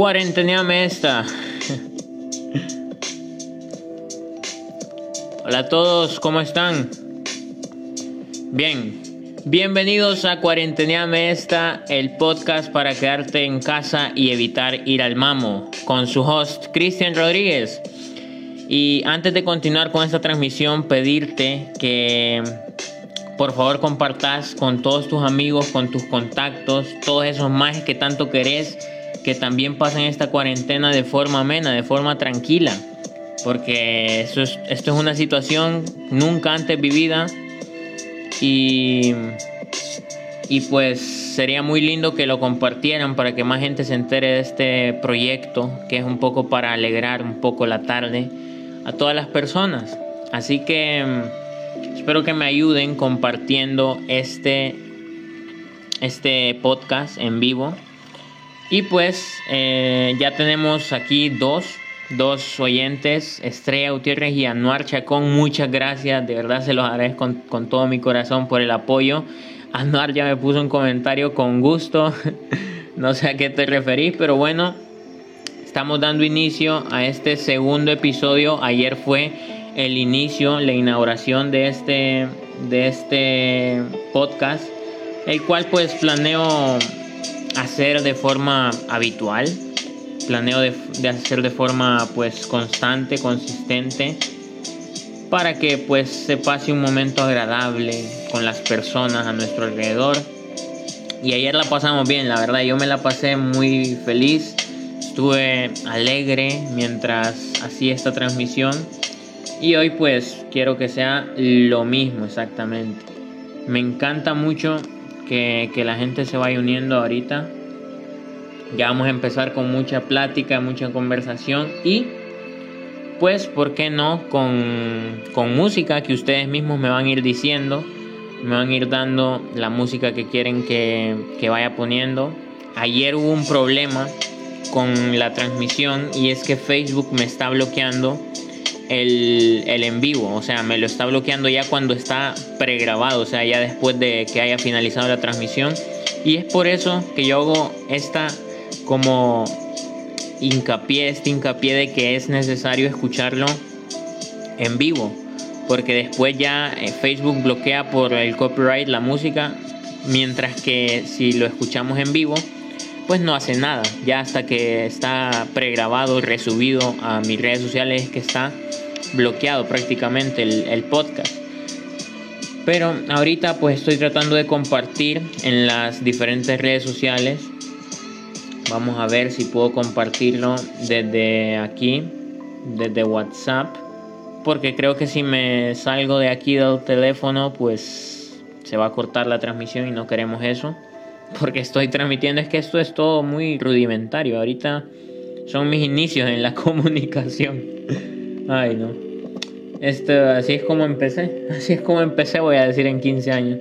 Cuarenteneame esta. Hola a todos, ¿cómo están? Bien, bienvenidos a Cuarenteneame esta, el podcast para quedarte en casa y evitar ir al mamo, con su host Cristian Rodríguez. Y antes de continuar con esta transmisión, pedirte que por favor compartas con todos tus amigos, con tus contactos, todos esos más que tanto querés que también pasen esta cuarentena de forma amena, de forma tranquila. Porque esto es, esto es una situación nunca antes vivida y, y pues sería muy lindo que lo compartieran para que más gente se entere de este proyecto, que es un poco para alegrar un poco la tarde a todas las personas. Así que mm, espero que me ayuden compartiendo este, este podcast en vivo. Y pues eh, ya tenemos aquí dos, dos oyentes, Estrella Gutiérrez y Anuar Chacón. Muchas gracias, de verdad se los agradezco con, con todo mi corazón por el apoyo. Anuar ya me puso un comentario con gusto. no sé a qué te referís, pero bueno, estamos dando inicio a este segundo episodio. Ayer fue el inicio, la inauguración de este, de este podcast, el cual pues planeo hacer de forma habitual. Planeo de, hacer de forma pues constante, consistente, para que pues se pase un momento agradable con las personas a nuestro alrededor. Y ayer la pasamos bien, la verdad, yo me la pasé muy feliz, estuve alegre mientras hacía esta transmisión. Y hoy pues quiero que sea lo mismo exactamente. Me encanta mucho que, la gente se vaya uniendo ahorita. Ya vamos a empezar con mucha plática, mucha conversación y pues, ¿por qué no? Con, con música que ustedes mismos me van a ir diciendo, me van a ir dando la música que quieren que, que vaya poniendo. Ayer hubo un problema con la transmisión y es que Facebook me está bloqueando el, en vivo, o sea, me lo está bloqueando ya cuando está pregrabado, o sea, ya después de que haya finalizado la transmisión. Y es por eso que yo hago esta como hincapié, este hincapié de que es necesario escucharlo en vivo, porque después ya Facebook bloquea por el copyright la música, mientras que si lo escuchamos en vivo, pues no hace nada, ya hasta que está pregrabado, resubido a mis redes sociales que está bloqueado prácticamente el, el, podcast. Pero ahorita pues estoy tratando de compartir en las diferentes redes sociales. Vamos a ver si puedo compartirlo desde aquí, desde WhatsApp. Porque creo que si me salgo de aquí del teléfono pues se va a cortar la transmisión y no queremos eso. Porque estoy transmitiendo, es que esto es todo muy rudimentario. Ahorita son mis inicios en la comunicación. Ay, no. Esto, así es como empecé. Así es como empecé, voy a decir, en 15 años.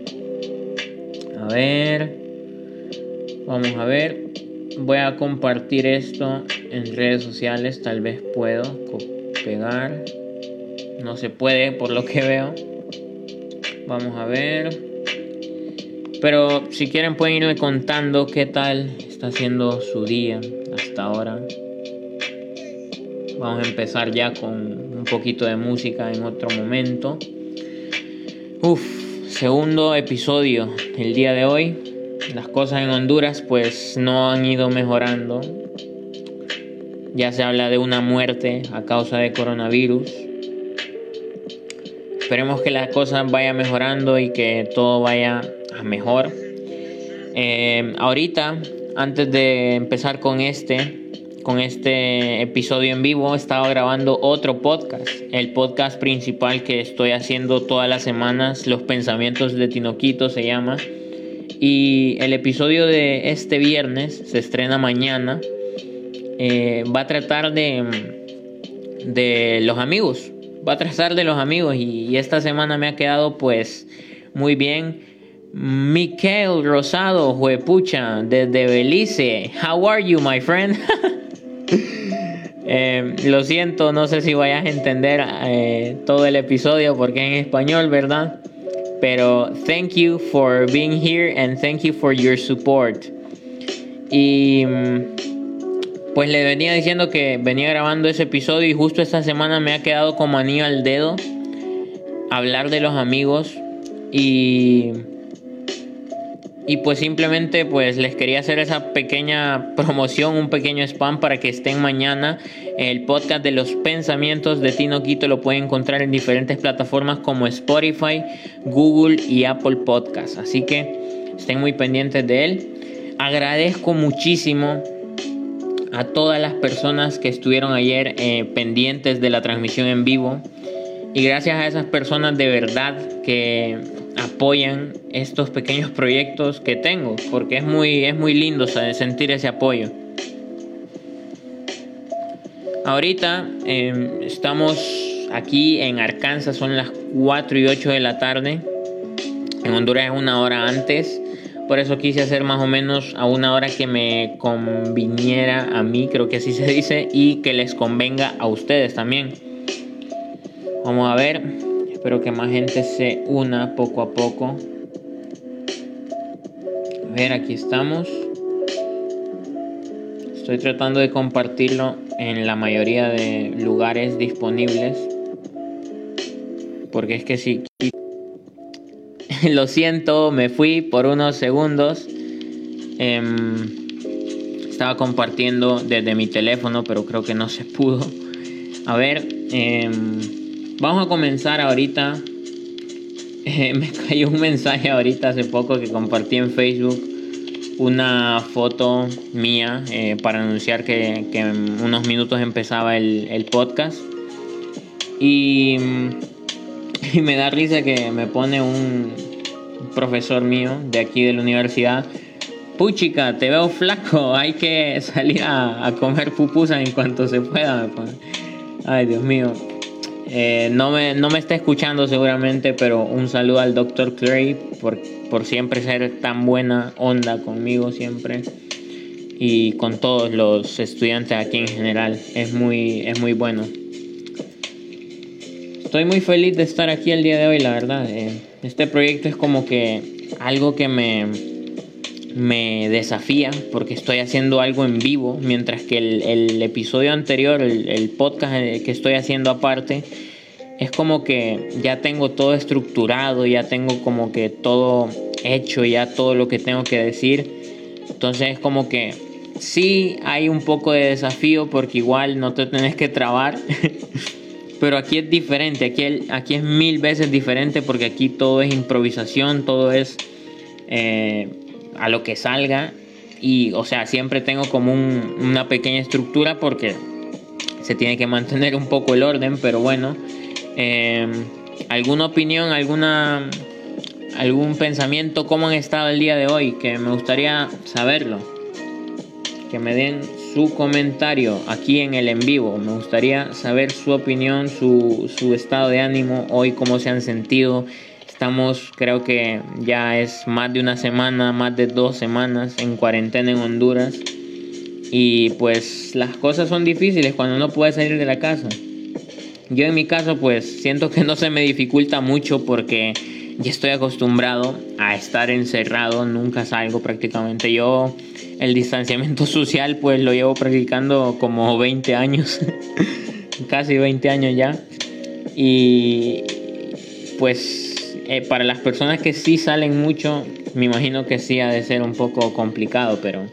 A ver. Vamos a ver. Voy a compartir esto en redes sociales. Tal vez puedo pegar. No se puede por lo que veo. Vamos a ver. Pero si quieren pueden irme contando qué tal está siendo su día hasta ahora. Vamos a empezar ya con un poquito de música en otro momento. Uf, segundo episodio el día de hoy. Las cosas en Honduras pues no han ido mejorando. Ya se habla de una muerte a causa de coronavirus. Esperemos que las cosas vayan mejorando y que todo vaya mejor. Eh, ahorita, antes de empezar con este, con este episodio en vivo, estaba grabando otro podcast, el podcast principal que estoy haciendo todas las semanas, Los Pensamientos de Tinoquito se llama. Y el episodio de este viernes se estrena mañana. Eh, va a tratar de, de los amigos. Va a tratar de los amigos. Y, y esta semana me ha quedado pues muy bien. Miquel Rosado, juepucha, desde Belice. How are you, my friend? Eh, lo siento, no sé si vayas a entender eh, todo el episodio porque en español, ¿verdad? Pero thank you for being here and thank you for your support. Y pues le venía diciendo que venía grabando ese episodio y justo esta semana me ha quedado como anillo al dedo hablar de los amigos y y pues simplemente pues les quería hacer esa pequeña promoción, un pequeño spam para que estén mañana. El podcast de los pensamientos de Tino Quito lo pueden encontrar en diferentes plataformas como Spotify, Google y Apple Podcasts. Así que estén muy pendientes de él. Agradezco muchísimo a todas las personas que estuvieron ayer eh, pendientes de la transmisión en vivo. Y gracias a esas personas de verdad que apoyan estos pequeños proyectos que tengo, porque es muy, es muy lindo sentir ese apoyo. Ahorita em, estamos aquí en Arkansas, son las 4 y 8 de la tarde. En Honduras es una hora antes. Por eso quise hacer más o menos a una hora que me conviniera a mí, creo que así se dice, y que les convenga a ustedes también. Vamos a ver. Espero que más gente se una poco a poco. A ver, aquí estamos. Estoy tratando de compartirlo en la mayoría de lugares disponibles. Porque es que si... Lo siento, me fui por unos segundos. Em, estaba compartiendo desde mi teléfono, pero creo que no se pudo. A ver, eh, Vamos a comenzar ahorita. Eh, me cayó un mensaje ahorita hace poco que compartí en Facebook una foto mía eh, para anunciar que, en unos minutos empezaba el, podcast. Y, y, me da risa que me pone un profesor mío de aquí de la universidad. Puchica, te veo flaco, hay que salir a, a comer pupusas en cuanto se pueda. Ay, Dios mío. Eh, no, me, no me está escuchando seguramente, pero un saludo al Dr. Clay por, por siempre ser tan buena onda conmigo siempre y con todos los estudiantes aquí en general. Es muy, es muy bueno. Estoy muy feliz de estar aquí el día de hoy, la verdad. Eh, este proyecto es como que algo que me, me desafía porque estoy haciendo algo en vivo, mientras que el, episodio anterior, el, podcast que estoy haciendo aparte, es como que ya tengo todo estructurado, ya tengo como que todo hecho, ya todo lo que tengo que decir. Entonces es como que sí hay un poco de desafío porque igual no te tenés que trabar. Pero aquí es diferente, aquí, aquí es mil veces diferente porque aquí todo es improvisación, todo es... Eh, a lo que salga. Y, o sea, siempre tengo como una pequeña estructura porque se tiene que mantener un poco el orden, pero bueno. Em, ¿Alguna opinión, alguna, algún pensamiento? ¿Cómo han estado el día de hoy? Que me gustaría saberlo. Que me den su comentario aquí en el en vivo. Me gustaría saber su opinión, su, su estado de ánimo hoy, cómo se han sentido Estamos, creo que ya es más de una semana, más de dos semanas en cuarentena en Honduras. Y pues las cosas son difíciles cuando no puede salir de la casa. Yo en mi caso pues siento que no se me dificulta mucho porque ya estoy acostumbrado a estar encerrado, nunca salgo prácticamente. Yo el distanciamiento social pues lo llevo practicando como 20 años, casi 20 años ya. Y pues eh, para las personas que sí salen mucho, me imagino que sí ha de ser un poco complicado, pero,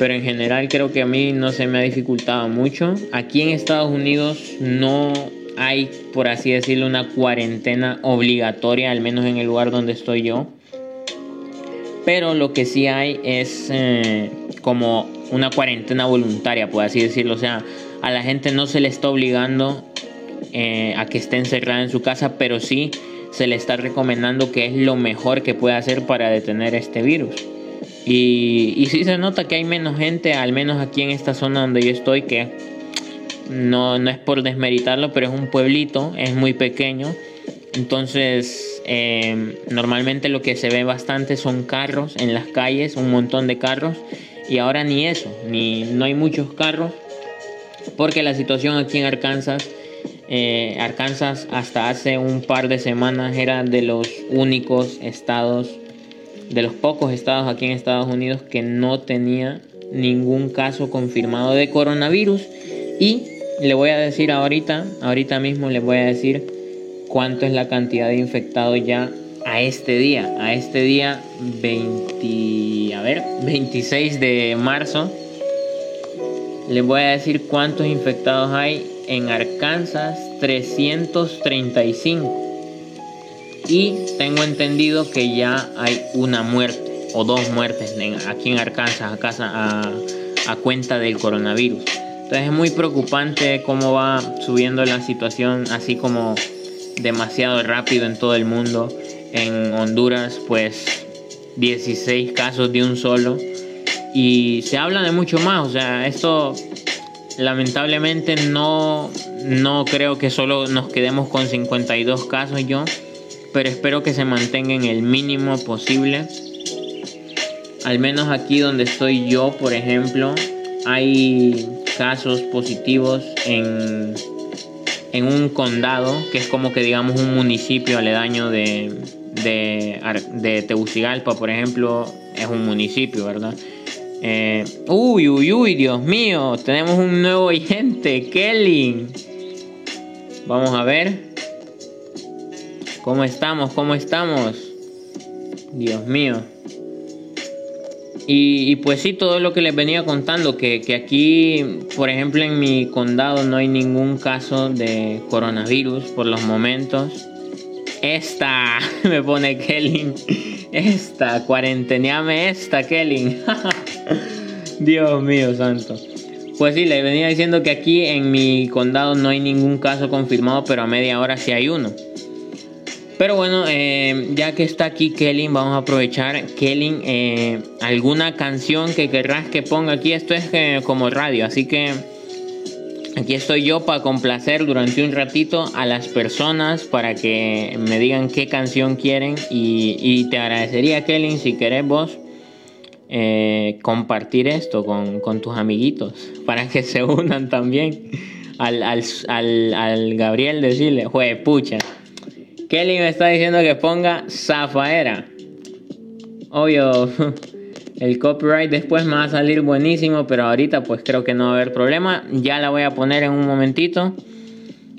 pero en general creo que a mí no se me ha dificultado mucho. Aquí en Estados Unidos no hay, por así decirlo, una cuarentena obligatoria, al menos en el lugar donde estoy yo. Pero lo que sí hay es eh, como una cuarentena voluntaria, por así decirlo. O sea, a la gente no se le está obligando eh, a que esté encerrada en su casa, pero sí se le está recomendando que es lo mejor que puede hacer para detener este virus. Y, y sí se nota que hay menos gente, al menos aquí en esta zona donde yo estoy, que no, no es por desmeritarlo, pero es un pueblito, es muy pequeño. Entonces, em, normalmente lo que se ve bastante son carros en las calles, un montón de carros. Y ahora ni eso, ni no hay muchos carros, porque la situación aquí en Arkansas eh, Arkansas hasta hace un par de semanas era de los únicos estados, de los pocos estados aquí en Estados Unidos que no tenía ningún caso confirmado de coronavirus y le voy a decir ahorita, ahorita mismo les voy a decir cuánto es la cantidad de infectados ya a este día, a este día 20, a ver, 26 de marzo. Les voy a decir cuántos infectados hay en Arkansas, 335. Y tengo entendido que ya hay una muerte o dos muertes aquí en Arkansas a, casa, a, a cuenta del coronavirus. Entonces es muy preocupante cómo va subiendo la situación, así como demasiado rápido en todo el mundo. En Honduras, pues 16 casos de un solo. Y se habla de mucho más. O sea, esto lamentablemente no, no creo que solo nos quedemos con 52 casos yo. Pero espero que se mantenga en el mínimo posible. Al menos aquí donde estoy yo, por ejemplo, hay casos positivos en en un condado, que es como que digamos un municipio aledaño de, de, de Tegucigalpa, por ejemplo, es un municipio, ¿verdad? Eh, uy, uy, uy, Dios mío, tenemos un nuevo oyente, Kelly. Vamos a ver. ¿Cómo estamos? ¿Cómo estamos? Dios mío. Y, pues sí, todo lo que les venía contando, que, que, aquí, por ejemplo, en mi condado no hay ningún caso de coronavirus por los momentos. Esta, me pone Kelly. Esta, cuarenteneame esta, Kelly. Dios mío, santo. Pues sí, le venía diciendo que aquí en mi condado no hay ningún caso confirmado, pero a media hora sí hay uno. Pero bueno, eh, ya que está aquí Kellen, vamos a aprovechar. Kellen, eh, alguna canción que querrás que ponga aquí. Esto es eh, como radio, así que aquí estoy yo para complacer durante un ratito a las personas para que me digan qué canción quieren. Y, te agradecería, Kellen, si querés vos. Compartir esto con, tus amiguitos para que se unan también al, al, Gabriel decirle, jue pucha, Kelly me está diciendo que ponga Zafaera. Obvio, el copyright después me va a salir buenísimo, pero ahorita pues creo que no va a haber problema. Ya la voy a poner en un momentito.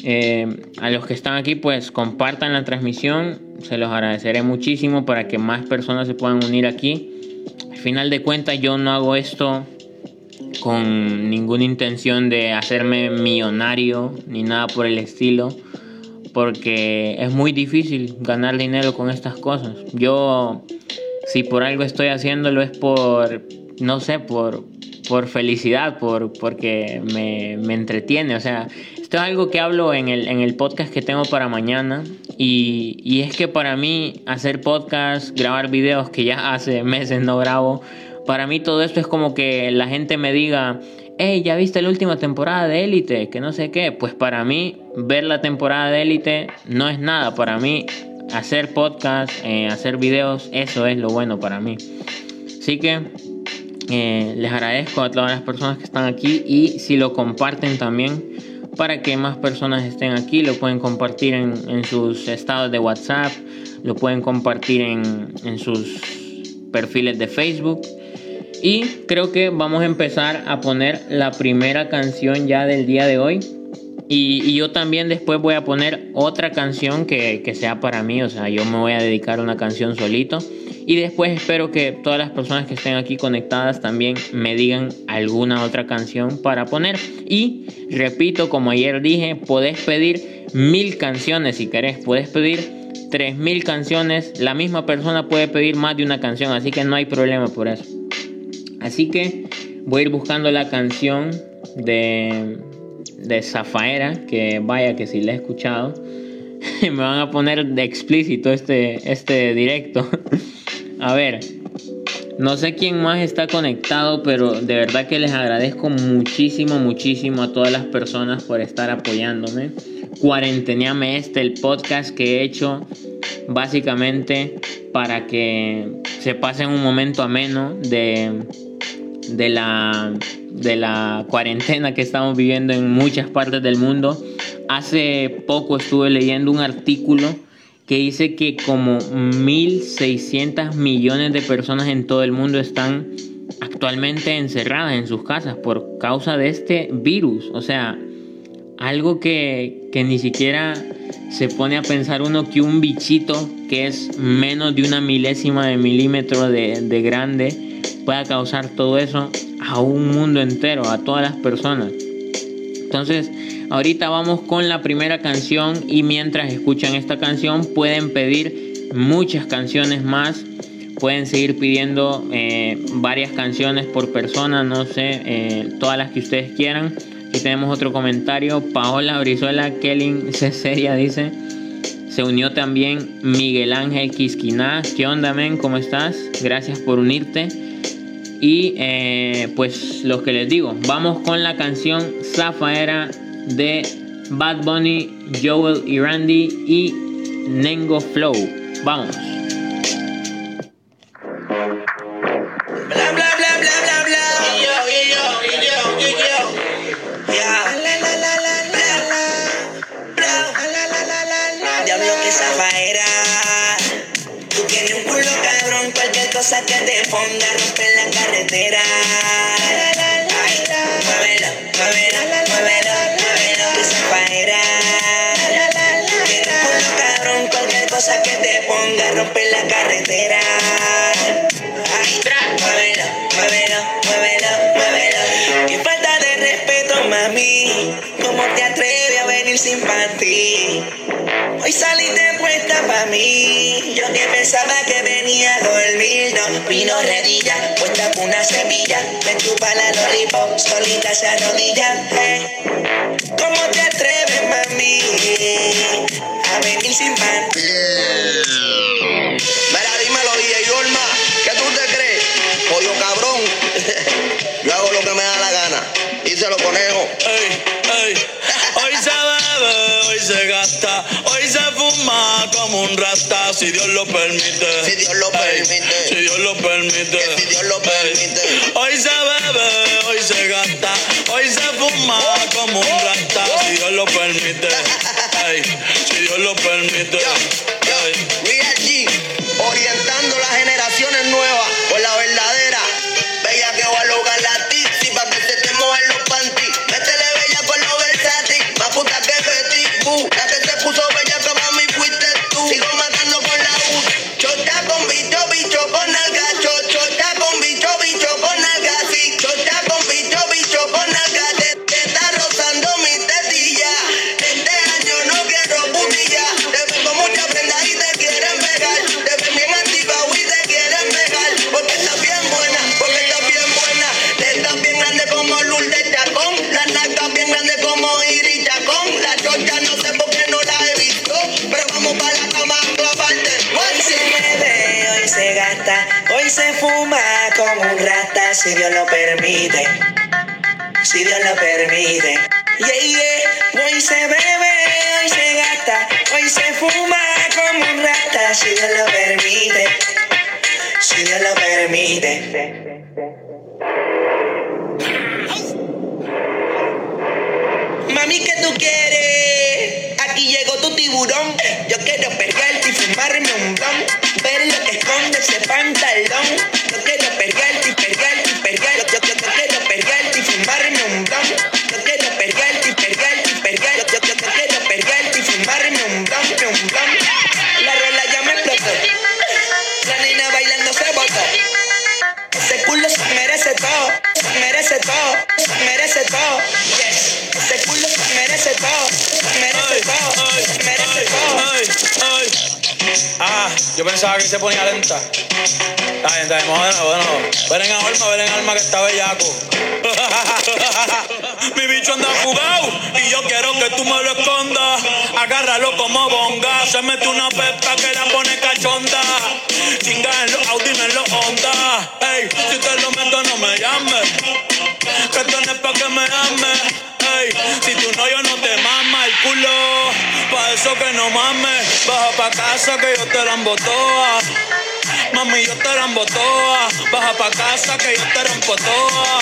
Eh, a los que están aquí pues compartan la transmisión. Se los agradeceré muchísimo para que más personas se puedan unir aquí. Al final de cuentas yo no hago esto con ninguna intención de hacerme millonario ni nada por el estilo porque es muy difícil ganar dinero con estas cosas. Yo, si por algo estoy haciéndolo es por, no sé, por, por felicidad, por, porque me, me entretiene. O sea, esto es algo que hablo en el, en el podcast que tengo para mañana. Y, y es que para mí hacer podcast, grabar videos que ya hace meses no grabo, para mí todo esto es como que la gente me diga, hey, ¿ya viste la última temporada de Élite? Que no sé qué. Pues para mí, ver la temporada de Élite no es nada. Para mí, hacer podcast, eh, hacer videos, eso es lo bueno para mí. Así que eh, les agradezco a todas las personas que están aquí y si lo comparten también para que más personas estén aquí, lo pueden compartir en, sus estados de WhatsApp, lo pueden compartir en, sus perfiles de Facebook y creo que vamos a empezar a poner la primera canción ya del día de hoy. Y, yo también después voy a poner otra canción que, que, sea para mí. O sea, yo me voy a dedicar una canción solito. Y después espero que todas las personas que estén aquí conectadas también me digan alguna otra canción para poner. Y repito, como ayer dije, podés pedir mil canciones si querés. Puedes pedir tres mil canciones. La misma persona puede pedir más de una canción. Así que no hay problema por eso. Así que voy a ir buscando la canción de, de Zafaera, que vaya que si la he escuchado. me van a poner de explícito este, este directo. a ver, no sé quién más está conectado, pero de verdad que les agradezco muchísimo, muchísimo a todas las personas por estar apoyándome. Cuarenteneame este, el podcast que he hecho básicamente para que se pasen un momento ameno de de la, de la cuarentena que estamos viviendo en muchas partes del mundo. Hace poco estuve leyendo un artículo que dice que como 1.600 millones de personas en todo el mundo están actualmente encerradas en sus casas por causa de este virus. O sea, algo que, ni siquiera se pone a pensar uno que un bichito que es menos de una milésima de milímetro de, de grande pueda causar todo eso a un mundo entero, a todas las personas. Entonces, ahorita vamos con la primera canción y mientras escuchan esta canción pueden pedir muchas canciones más. Pueden seguir pidiendo eh, varias canciones por persona, no sé, eh, todas las que ustedes quieran. Aquí tenemos otro comentario. Paola Brizuela Kelly Ceseria dice. Se unió también Miguel Ángel Quisquiná. ¿Qué onda, men? ¿Cómo estás? Gracias por unirte. Y eh, pues lo que les digo, vamos con la canción Zafaera de Bad Bunny, Joel y Randy y Nengo Flow. Vamos. Yo que pensaba que venía. No, vino redilla, puesta con una semilla. Me chupa la lollipop, solita se arrodilla. ¿Cómo te atreves, mami? A venir sin panty. Mira, dímelo, DJ Yorma. ¿Qué tú te crees? Pollo cabrón. un rasta, si Dios lo permite. Si Dios lo permite. Si Dios lo permite. Que si Dios lo alma, ven en alma que está bellaco. Mi bicho anda jugado y yo quiero que tú me lo escondas. Agárralo como bonga. Se mete una pepa que la pone cachonda. Chinga en los Audi, no en los Honda. Ey, si te lo meto, no me llames. Que esto no pa' que me ames. Ey, si tu novio no te mama el culo, pa' eso que no mames. Baja pa' casa que yo te la toa. Mami, yo te la toa. Baja pa' casa que yo te rompo toa.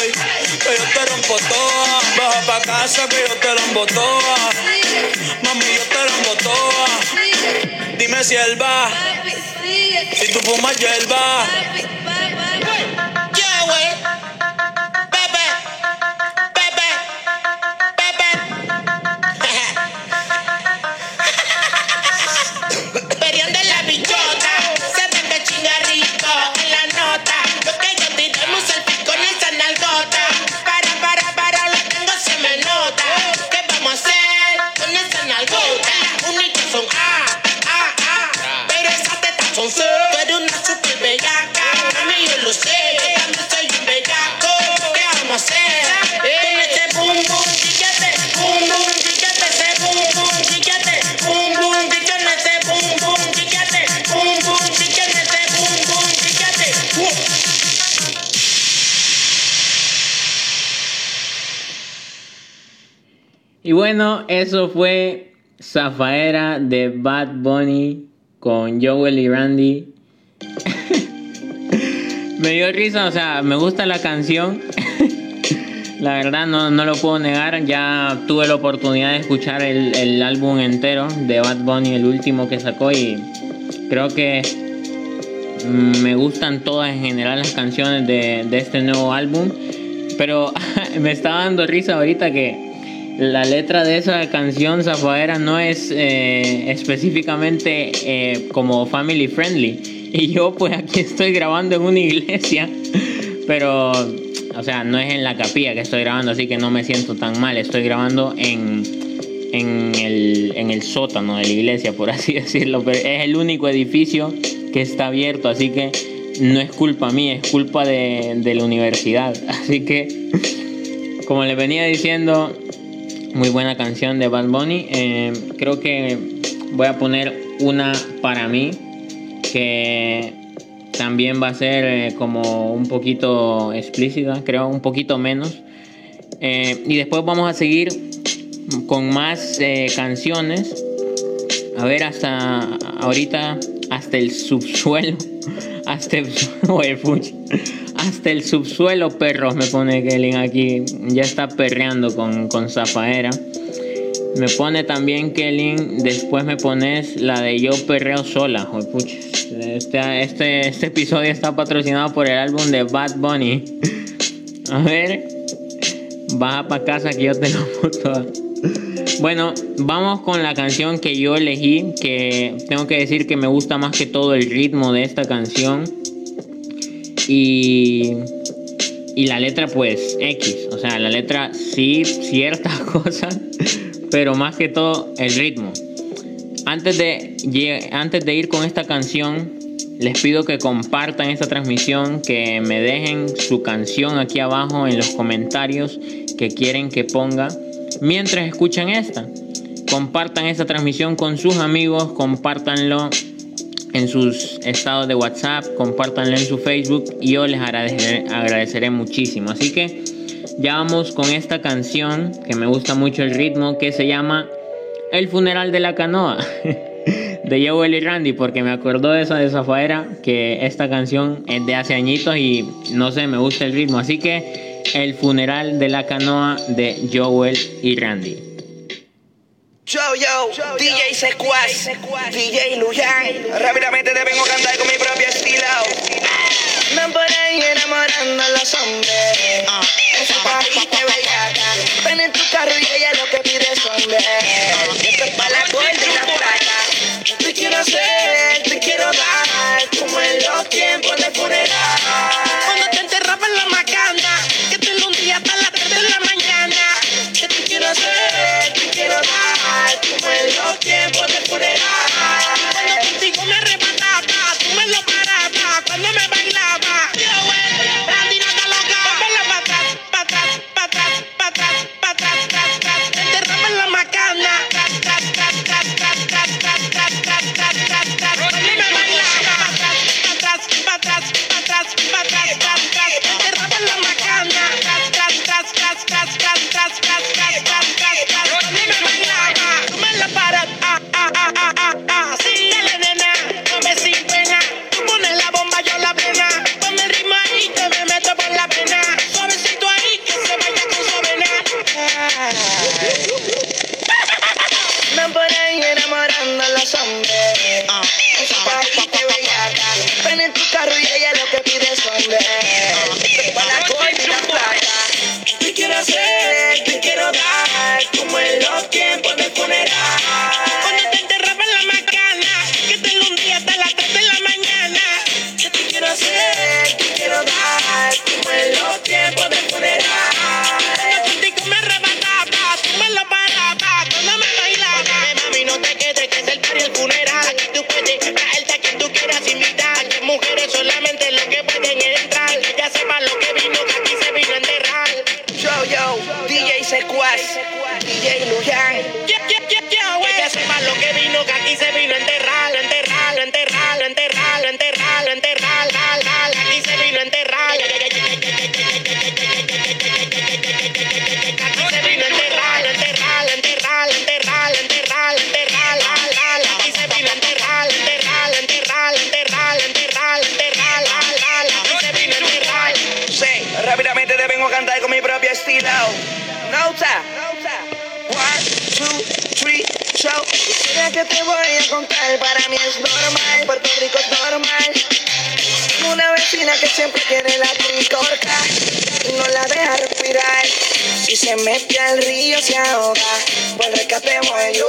Ey, que yo te rompo toa. Baja pa' casa que yo te la toa. Mami, yo te la toa. Dime si él va, si tú fumas hierba. Yeah. Eso fue Zafaera de Bad Bunny con Joel y Randy. me dio risa, o sea, me gusta la canción. la verdad no, no, lo puedo negar. Ya tuve la oportunidad de escuchar el, el, álbum entero de Bad Bunny, el último que sacó. Y creo que me gustan todas en general las canciones de, de este nuevo álbum. Pero me está dando risa ahorita que la letra de esa canción Zafaera no es eh, específicamente eh, como family friendly. Y yo pues aquí estoy grabando en una iglesia, pero o sea, no es en la capilla que estoy grabando, así que no me siento tan mal. Estoy grabando en, en, el, en el sótano de la iglesia, por así decirlo. Pero es el único edificio que está abierto, así que no es culpa mía, es culpa de, de la universidad. Así que, como les venía diciendo, muy buena canción de Bad Bunny. Eh, creo que voy a poner una para mí que también va a ser eh, como un poquito explícita, creo, un poquito menos. Eh, y después vamos a seguir con más canciones. A ver, hasta ahorita, hasta el subsuelo. Hasta el, hasta el subsuelo, perros, me pone Kelly aquí. Ya está perreando con, con Zafaera. Me pone también Kelly. Después me pones la de Yo Perreo Sola. Este, este, este episodio está patrocinado por el álbum de Bad Bunny. A ver. Baja para casa que yo te lo puto. Bueno, vamos con la canción que yo elegí. Que tengo que decir que me gusta más que todo el ritmo de esta canción. Y, y la letra pues X, o sea, la letra sí, ciertas cosas, pero más que todo el ritmo. Antes de, antes de ir con esta canción, les pido que compartan esta transmisión, que me dejen su canción aquí abajo en los comentarios que quieren que ponga mientras escuchan esta. Compartan esta transmisión con sus amigos, compártanlo en sus estados de WhatsApp, compártanlo en su Facebook y yo les agradeceré, muchísimo. Así que ya vamos con esta canción que me gusta mucho el ritmo que se llama El funeral de la canoa de Joel y Randy porque me acordó de esa de Zafaera que esta canción es de hace añitos y no sé, me gusta el ritmo. Así que El funeral de la canoa de Joel y Randy. Yo, yo, DJ Secuaz, DJ Luyan. Rápidamente te vengo a cantar con mi propio estilo. Me por ahí enamorando a los hombres. Esa bajita bellaca. Ven en tu carro y ella lo que pide son hombres. Esto es para la puerta y la plata. Te quiero hacer, Mete al río se ahoga, pues rescatemos yo.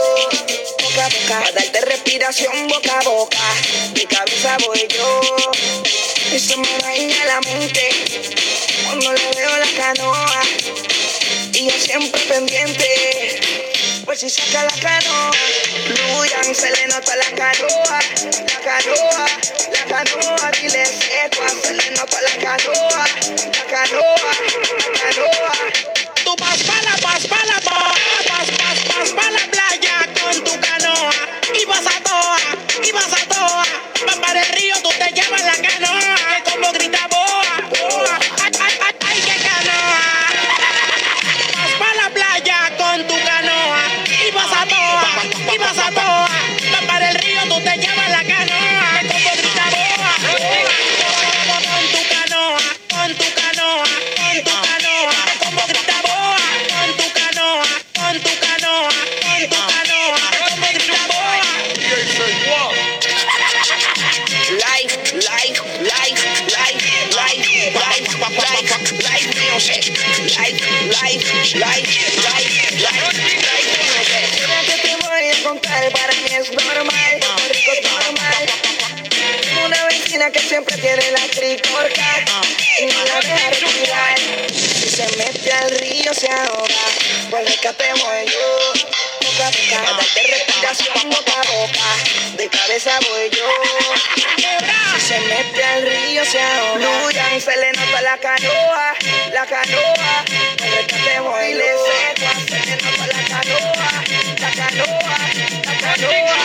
Boca a boca, para darte respiración boca a boca. Mi cabeza voy yo. Se me daña la mente cuando le veo la canoa. Y yo siempre pendiente, pues si saca la canoa. Luyan, se le nota la canoa, la canoa, la canoa. Dile seco, se le nota la canoa, la canoa, la canoa. Tú vas pa' la, vas pa' canoa, la canoa. El rescatemos y le seco, se le nota la canoa, la canoa, la canoa.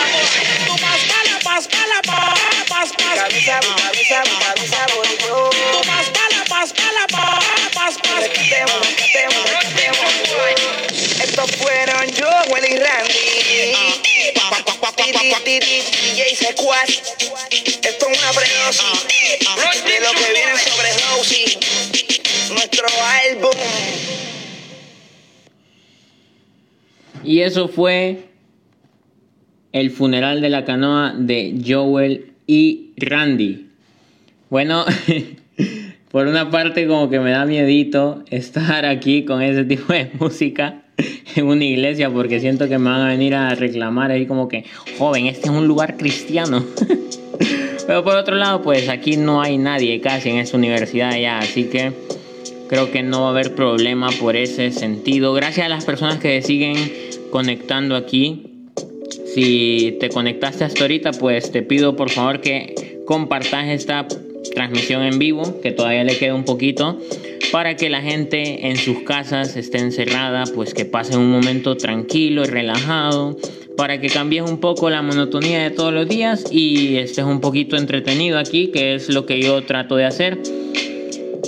Tú vas pa' la, vas pa' la, vas, vas, vas. Cabeza, cabeza, cabeza voy yo. Tú vas pa' la, vas pa' la, vas, vas, vas. Rescatemos, rescatemos, rescatemos. Estos fueron yo, Willy Randy. Titi, titi, DJ Secuaz. Esto es una predosis de lo que viene. Nuestro álbum. Y eso fue el funeral de la canoa de Joel y Randy. Bueno, por una parte como que me da miedito estar aquí con ese tipo de música en una iglesia porque siento que me van a venir a reclamar ahí como que, joven, este es un lugar cristiano. Pero por otro lado, pues aquí no hay nadie casi en esta universidad ya, así que creo que no va a haber problema por ese sentido. Gracias a las personas que siguen conectando aquí. Si te conectaste hasta ahorita, pues te pido por favor que compartas esta transmisión en vivo, que todavía le queda un poquito, para que la gente en sus casas esté encerrada, pues que pasen un momento tranquilo y relajado, para que cambies un poco la monotonía de todos los días y estés un poquito entretenido aquí, que es lo que yo trato de hacer.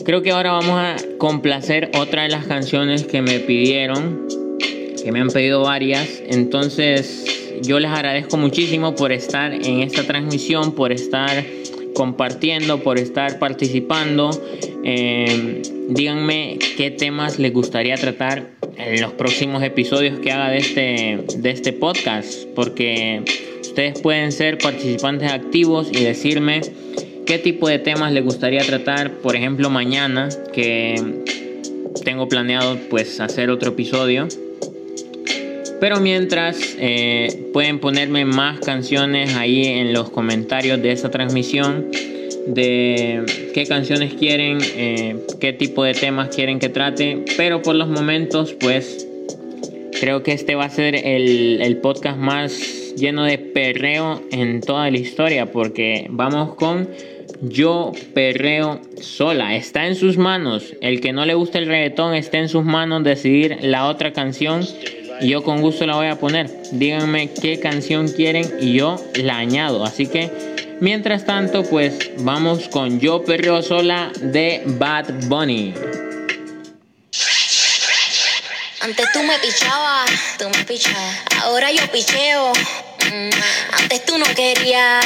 Creo que ahora vamos a complacer otra de las canciones que me pidieron, que me han pedido varias. Entonces yo les agradezco muchísimo por estar en esta transmisión, por estar compartiendo, por estar participando. Eh, díganme qué temas les gustaría tratar en los próximos episodios que haga de este, de este podcast, porque ustedes pueden ser participantes activos y decirme qué tipo de temas les gustaría tratar, por ejemplo, mañana, que tengo planeado pues hacer otro episodio. Pero mientras eh, pueden ponerme más canciones ahí en los comentarios de esta transmisión de qué canciones quieren, eh, qué tipo de temas quieren que trate. Pero por los momentos pues creo que este va a ser el, el podcast más lleno de perreo en toda la historia porque vamos con yo perreo sola. Está en sus manos. El que no le gusta el reggaetón está en sus manos decidir la otra canción. Y yo con gusto la voy a poner. Díganme qué canción quieren y yo la añado. Así que mientras tanto, pues vamos con Yo perreo sola de Bad Bunny. Antes tú me pichabas, tú me pichabas. Ahora yo picheo. Mm, Antes tú no querías,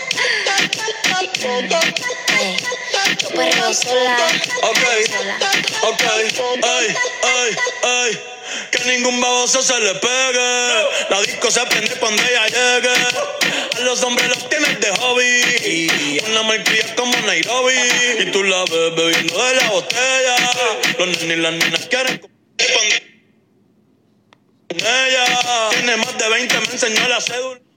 Sola. Ok, ok, ay, ay, ay. Que ningún baboso se le pegue. La disco se prende cuando ella llegue. A los hombres los tienes de hobby. Una malcria como Nairobi. Y tú la ves bebiendo de la botella. Los nenes y las nenas quieren con ella. Tiene más de 20, me enseñó la cédula.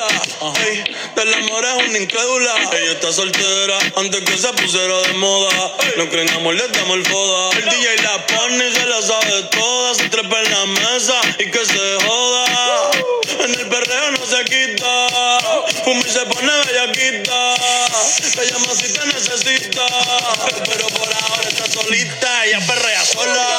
Ey, del amor es una incrédula. Ella está soltera antes que se pusiera de moda. No creen amor, le damos el foda. El DJ la pone y se la sabe toda. Se trepa en la mesa y que se joda. En el perreo no se quita. Fumi se pone bellaquita. Te llama si te necesita. Pero por ahora está solita. Ella perrea sola.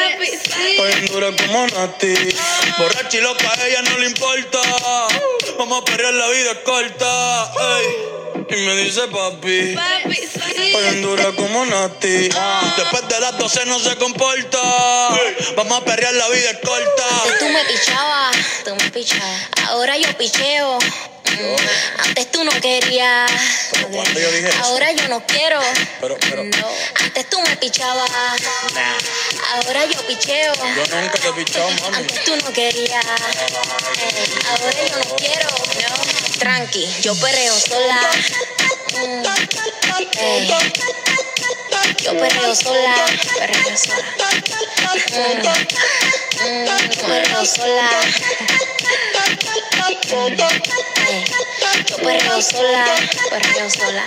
Hoy dura como Nati. Borracha y loca, a ella no le importa. Vamos a perrear, la vida es corta. ey. Y me dice papi. Papi, sí. Hoy dura como Nati. Después de las 12 no se comporta. Vamos a perrear, la vida es corta. Antes tú me pichabas, tú me pichabas. Ahora yo picheo. Mm, Antes tú no querías. Pero cuando yo dije eso. Ahora yo no quiero. Pero, pero- No. Antes tú me pichabas. Ahora yo picheo. Yo nunca te he pichado, mami. Antes tú no querías. Ahora yo no quiero. No. Tranqui, yo perreo sola. Mm, ey. Yo perreo sola. Perreo sola. Mm, mm, perreo sola. Ey, Yo perreo sola. Perreo sola.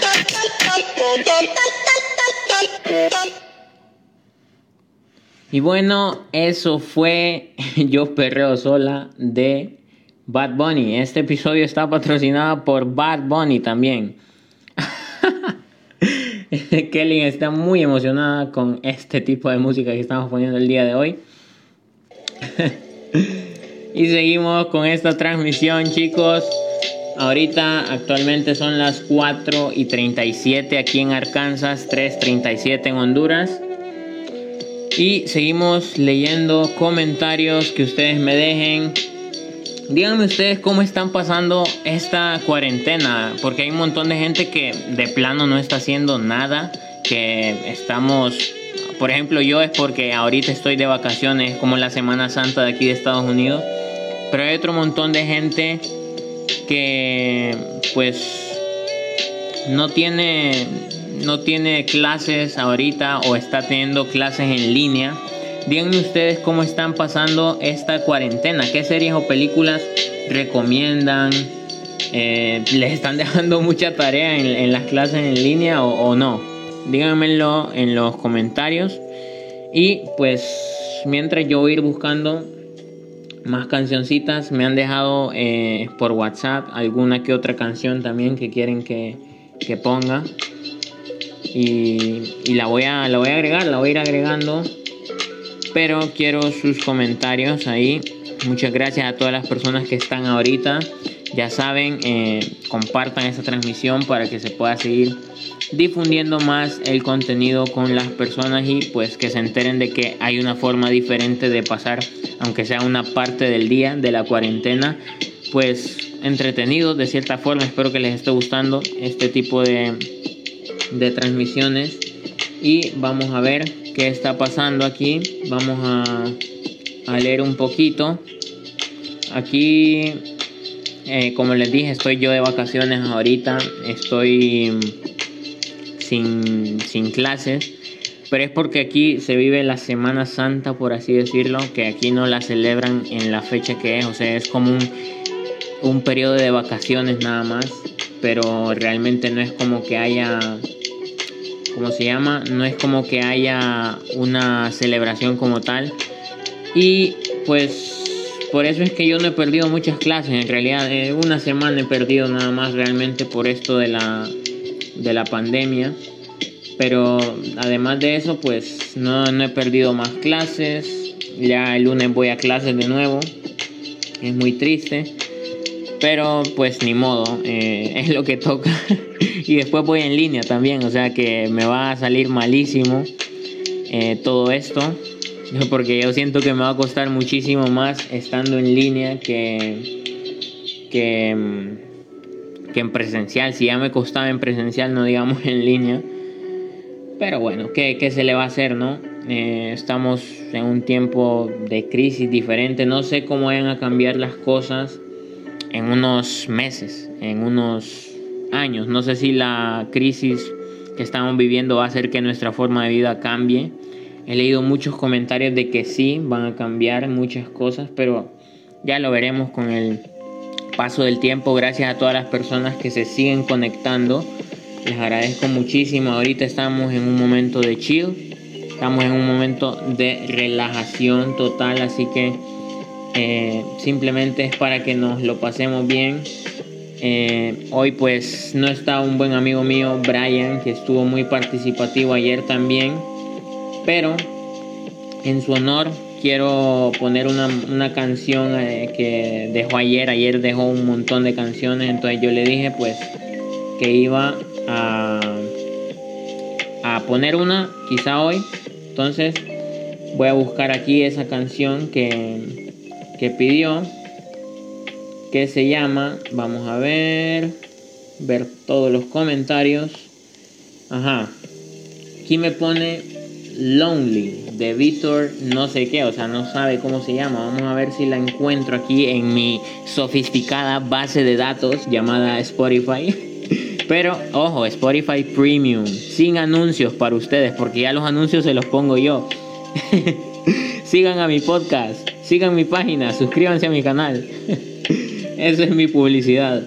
Y bueno, eso fue Yo Perreo Sola de Bad Bunny. Este episodio está patrocinado por Bad Bunny también. Kelly está muy emocionada con este tipo de música que estamos poniendo el día de hoy. y seguimos con esta transmisión, chicos. Ahorita actualmente son las 4 y 37 aquí en Arkansas, 3.37 en Honduras. Y seguimos leyendo comentarios que ustedes me dejen. Díganme ustedes cómo están pasando esta cuarentena, porque hay un montón de gente que de plano no está haciendo nada, que estamos, por ejemplo yo es porque ahorita estoy de vacaciones, como la Semana Santa de aquí de Estados Unidos, pero hay otro montón de gente que pues no tiene no tiene clases ahorita o está teniendo clases en línea. Díganme ustedes cómo están pasando esta cuarentena, qué series o películas recomiendan, Eh, les están dejando mucha tarea en, las clases en línea o, o no. Díganmelo en los comentarios. Y pues mientras yo voy a ir buscando más cancioncitas, me han dejado eh, por WhatsApp alguna que otra canción también que quieren que, que ponga. Y, y la, voy a, la voy a agregar, la voy a ir agregando. Pero quiero sus comentarios ahí. Muchas gracias a todas las personas que están ahorita. Ya saben, eh, compartan esta transmisión para que se pueda seguir difundiendo más el contenido con las personas y pues que se enteren de que hay una forma diferente de pasar, aunque sea una parte del día de la cuarentena, pues entretenido de cierta forma. Espero que les esté gustando este tipo de, de transmisiones y vamos a ver qué está pasando aquí. Vamos a, leer un poquito. Aquí, eh, como les dije, estoy yo de vacaciones ahorita. Estoy sin, sin clases. pero es porque aquí se vive la Semana Santa, por así decirlo, que aquí no la celebran en la fecha que es, o sea, es como un, un periodo de vacaciones nada más, pero realmente no es como que haya, ¿cómo se llama? No es como que haya una celebración como tal. Y pues por eso es que yo no he perdido muchas clases, en realidad eh, una semana he perdido nada más realmente por esto de la, de la pandemia. Pero además de eso, pues no, no he perdido más clases. Ya el lunes voy a clases de nuevo. Es muy triste. Pero pues ni modo, eh, es lo que toca. y después voy en línea también, o sea que me va a salir malísimo eh, todo esto. Porque yo siento que me va a costar muchísimo más estando en línea que, que, mm, que en presencial. Si ya me costaba en presencial, no digamos en línea. Pero bueno, ¿qué, qué se le va a hacer, no? Eh, estamos en un tiempo de crisis diferente. No sé cómo vayan a cambiar las cosas en unos meses, en unos años. No sé si la crisis que estamos viviendo va a hacer que nuestra forma de vida cambie. He leído muchos comentarios de que sí, van a cambiar muchas cosas, pero ya lo veremos con el paso del tiempo. Gracias a todas las personas que se siguen conectando. Les agradezco muchísimo. Ahorita estamos en un momento de chill. Estamos en un momento de relajación total. Así que eh, simplemente es para que nos lo pasemos bien. Eh, hoy pues no está un buen amigo mío, Brian, que estuvo muy participativo ayer también. Pero en su honor quiero poner una, una canción eh, que dejó ayer. Ayer dejó un montón de canciones. Entonces yo le dije pues que iba a, a poner una quizá hoy. Entonces voy a buscar aquí esa canción que, que pidió. Que se llama, vamos a ver, ver todos los comentarios. Ajá. Aquí me pone Lonely de Víctor no sé qué, o sea, no sabe cómo se llama. Vamos a ver si la encuentro aquí en mi sofisticada base de datos llamada Spotify. Pero ojo, Spotify Premium, sin anuncios para ustedes, porque ya los anuncios se los pongo yo. sigan a mi podcast, sigan mi página, suscríbanse a mi canal. Esa es mi publicidad.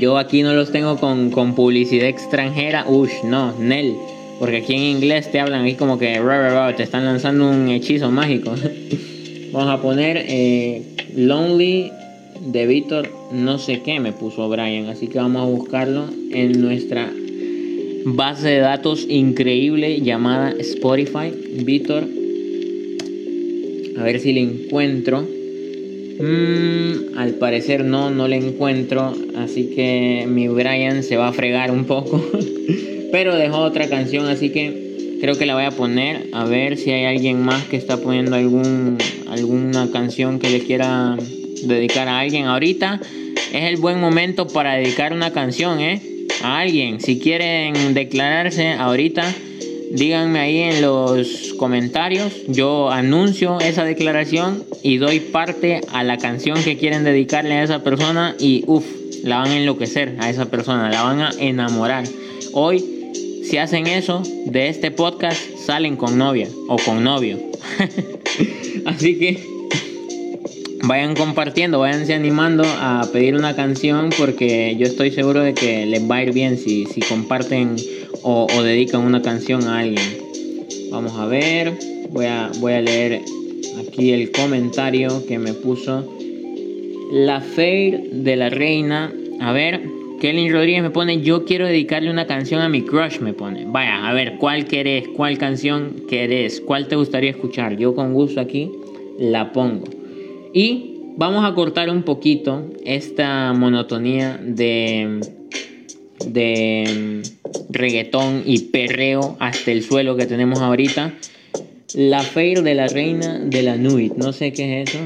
Yo aquí no los tengo con, con publicidad extranjera. Ush, no, Nel. Porque aquí en inglés te hablan ahí como que te están lanzando un hechizo mágico. Vamos a poner eh, Lonely de Víctor no sé qué me puso Brian. Así que vamos a buscarlo en nuestra base de datos increíble llamada Spotify. Víctor. A ver si le encuentro. Mm, al parecer no, no le encuentro. Así que mi Brian se va a fregar un poco. Pero dejó otra canción, así que creo que la voy a poner. A ver si hay alguien más que está poniendo algún, alguna canción que le quiera dedicar a alguien. Ahorita es el buen momento para dedicar una canción, ¿eh? A alguien. Si quieren declararse ahorita, díganme ahí en los comentarios. Yo anuncio esa declaración y doy parte a la canción que quieren dedicarle a esa persona. Y uff, la van a enloquecer a esa persona, la van a enamorar. Hoy si hacen eso, de este podcast salen con novia o con novio. Así que vayan compartiendo, váyanse animando a pedir una canción porque yo estoy seguro de que les va a ir bien si, si comparten o, dedican una canción a alguien. Vamos a ver, voy a, voy a leer aquí el comentario que me puso. La Fair de la Reina. A ver, Kelly Rodríguez me pone, yo quiero dedicarle una canción a mi crush, me pone. Vaya, a ver, ¿cuál querés? ¿Cuál canción querés? ¿Cuál te gustaría escuchar? Yo con gusto aquí la pongo. Y vamos a cortar un poquito esta monotonía de, de reggaetón y perreo hasta el suelo que tenemos ahorita. La Fair de la Reina de la Nuit. No sé qué es eso.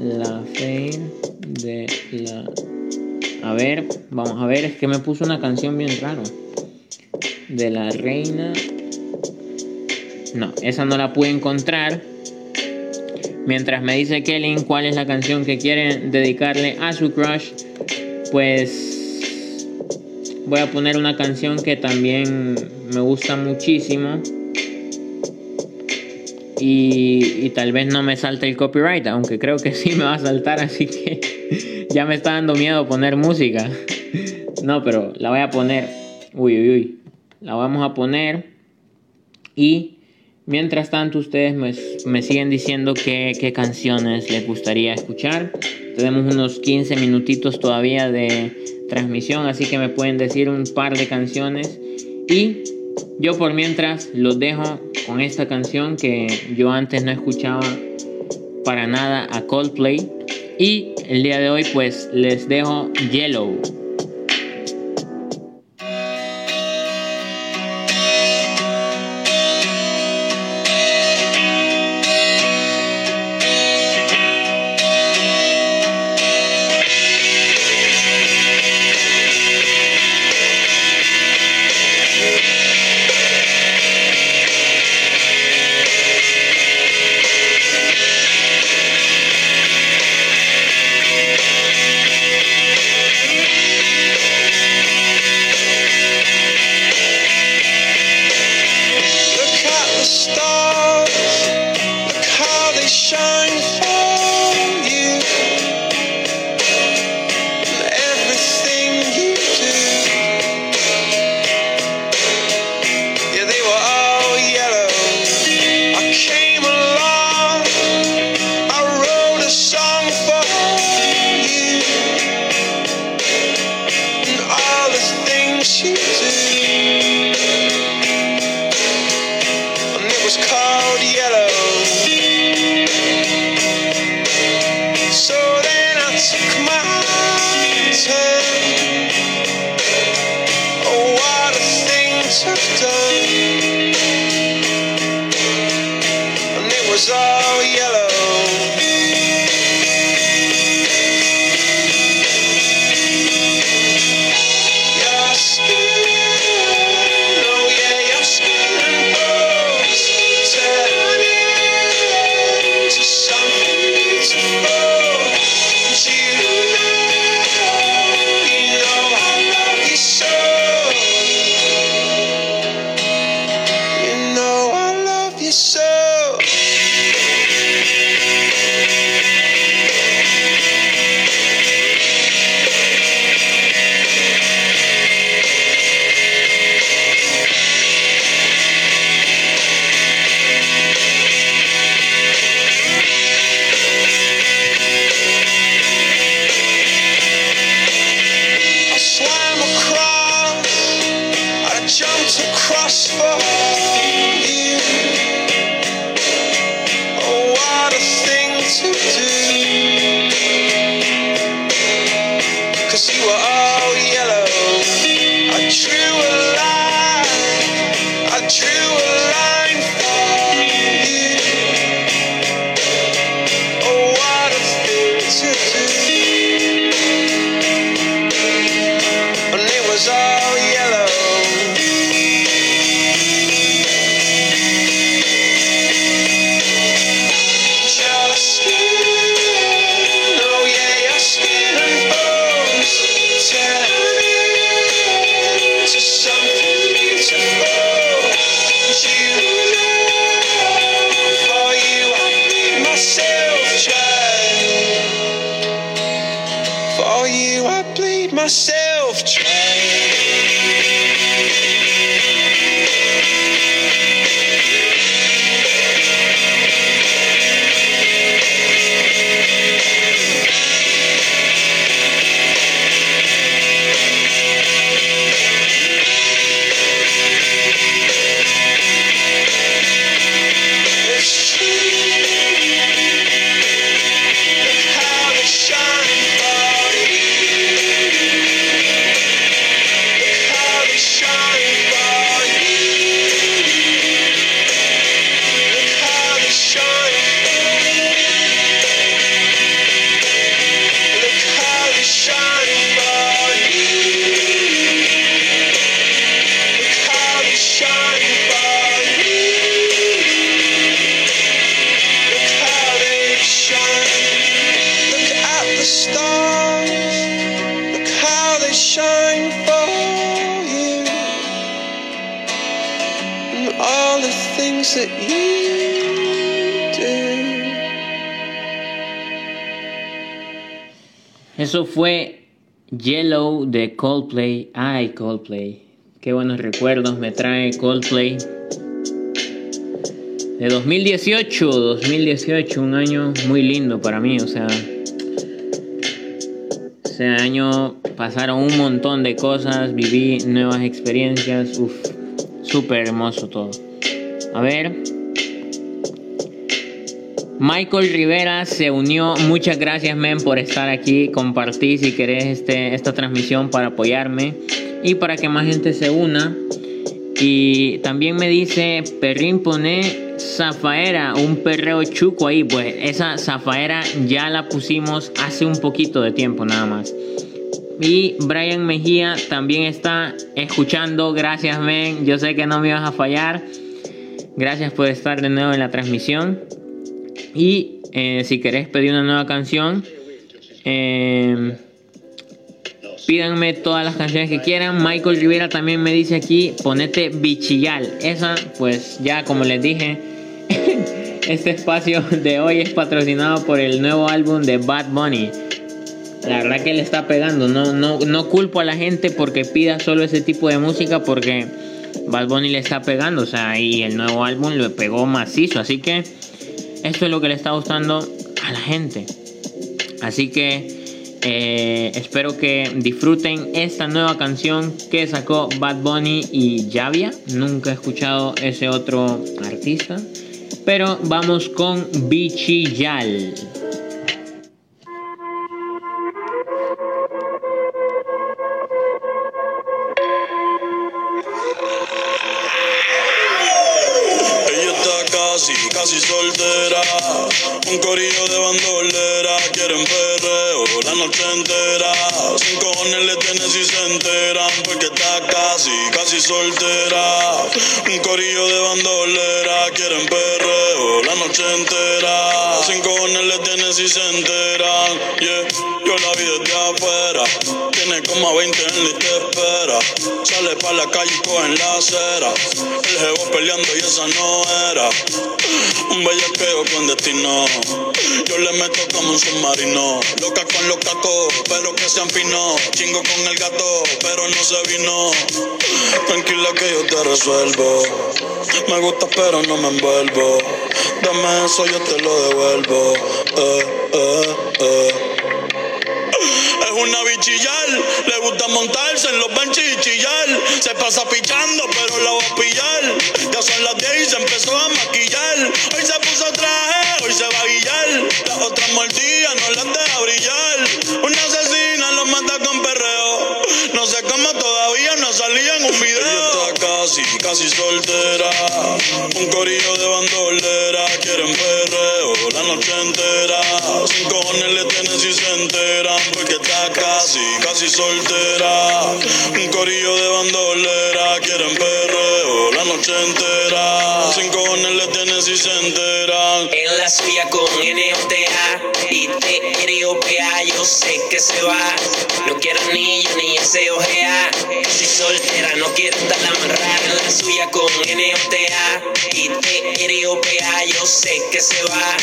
La Fair de la a ver, vamos a ver, es que me puso una canción bien raro. De la reina. No, esa no la pude encontrar. Mientras me dice Kelly cuál es la canción que quiere dedicarle a su crush, pues voy a poner una canción que también me gusta muchísimo. y, y tal vez no me salte el copyright, aunque creo que sí me va a saltar, así que ya me está dando miedo poner música. No, pero la voy a poner. Uy, uy, uy. La vamos a poner. Y mientras tanto ustedes me, me siguen diciendo qué, qué canciones les gustaría escuchar. Tenemos unos 15 minutitos todavía de transmisión, así que me pueden decir un par de canciones. Y yo por mientras los dejo con esta canción que yo antes no escuchaba para nada a Coldplay. Y el día de hoy pues les dejo Yellow. Yellow de Coldplay. Ay, Coldplay. Qué buenos recuerdos me trae Coldplay. De 2018, 2018, un año muy lindo para mí, o sea, ese año pasaron un montón de cosas, viví nuevas experiencias, uff, súper hermoso todo. A ver, Michael Rivera se unió. Muchas gracias, men, por estar aquí. Compartí si querés este, esta transmisión para apoyarme y para que más gente se una. Y también me dice, Perrín, pone zafaera, un perreo chuco ahí. Pues esa zafaera ya la pusimos hace un poquito de tiempo nada más. Y Brian Mejía también está escuchando. Gracias, men. Yo sé que no me ibas a fallar. Gracias por estar de nuevo en la transmisión. Y eh, si querés pedir una nueva canción, eh, pídanme todas las canciones que quieran. Michael Rivera también me dice aquí, ponete bichillal. Esa, pues ya como les dije, este espacio de hoy es patrocinado por el nuevo álbum de Bad Bunny. La verdad que le está pegando. No, no, no culpo a la gente porque pida solo ese tipo de música porque Bad Bunny le está pegando. O sea, y el nuevo álbum le pegó macizo. Así que esto es lo que le está gustando a la gente. Así que eh, espero que disfruten esta nueva canción que sacó Bad Bunny y Javia. Nunca he escuchado ese otro artista. Pero vamos con Bichillal. Ella pa' la calle y en la acera. El jevo peleando y esa no era. Un bellaqueo con destino. Yo le meto como un submarino. Loca con los cacos, pero que se afinó. Chingo con el gato, pero no se vino. Tranquila que yo te resuelvo. Me gusta, pero no me envuelvo. Dame eso, yo te lo devuelvo. Eh, eh, eh. Bichillar, le gusta montarse en los benches y chillar. Se pasa pichando, pero la va a pillar. Ya son las 10 y se empezó a maquillar. Hoy se puso traje, hoy se va a guillar. Las otras mordidas no las deja brillar. Una asesina lo mata con perreo. No sé cómo todavía no salía en un video. Casi, casi soltera. Un corillo de bandolera. Quieren perreo la noche entera. Sin cojones le tienen si se enteran. Porque está casi, casi soltera. Un corillo de bandolera. Quieren perreo la noche entera. Sin cojones le tienen si se enteran. En la suya con NOTA y TROPA yo sé que se va. No quiero anillo ni ese ojea. Si soltera no quiero estar amarrada. En la suya con NOTA y TROPA yo sé que se va.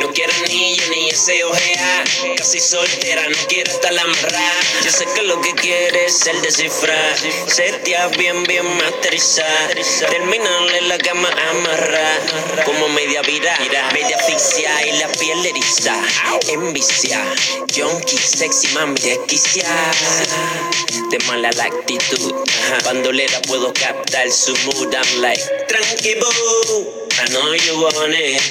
No quiero anillo ni ese ojea. Casi soltera no quiero estar amarrada. Yo sé que lo que quieres es el descifrar. Sería bien, bien masterizar. Terminarle la cama amarrar. Como media vira, media asfixia y la piel eriza. Envicia, junkie, sexy, mami, desquicia. De mala la actitud. Bandolera puedo captar su mood. I'm like, tranqui boo. I know you want it.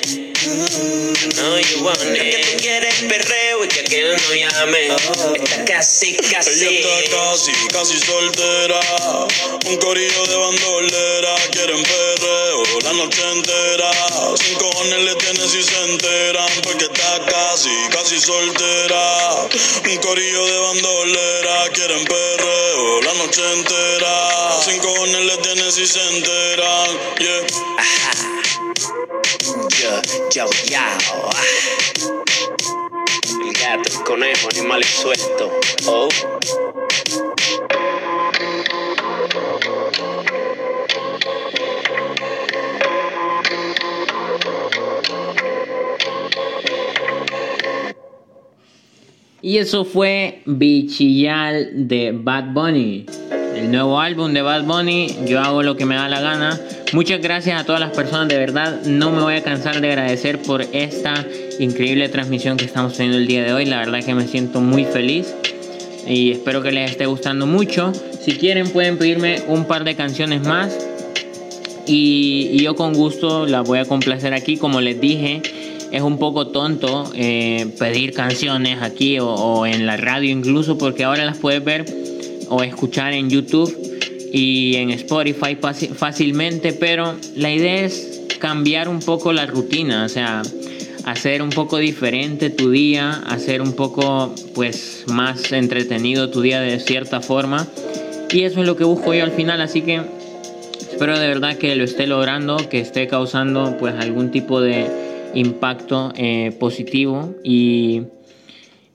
I know you want it. Que tú quieres perreo y que aquel no llame. Está casi, casi. Ella está casi, casi soltera. Un corillo de bandolera. Quieren perreo la noche entera. Sin cojones le tienen si se enteran. Porque está casi, casi soltera. Un corillo de bandolera. Quieren perreo la noche entera. Sin cojones si se enteran. Yeah. Yo, yo, yo. El gato, el conejo, animales sueltos. Oh. Y eso fue Bichillal de Bad Bunny. El nuevo álbum de Bad Bunny, yo hago lo que me da la gana. Muchas gracias a todas las personas, de verdad no me voy a cansar de agradecer por esta increíble transmisión que estamos teniendo el día de hoy. La verdad que me siento muy feliz y espero que les esté gustando mucho. Si quieren pueden pedirme un par de canciones más y, yo con gusto las voy a complacer aquí. Como les dije, es un poco tonto eh, pedir canciones aquí o, o en la radio incluso porque ahora las puedes ver o escuchar en YouTube y en Spotify fácil- fácilmente, pero la idea es cambiar un poco la rutina, o sea, hacer un poco diferente tu día, hacer un poco pues más entretenido tu día de cierta forma y eso es lo que busco yo al final, así que espero de verdad que lo esté logrando, que esté causando pues algún tipo de impacto eh, positivo y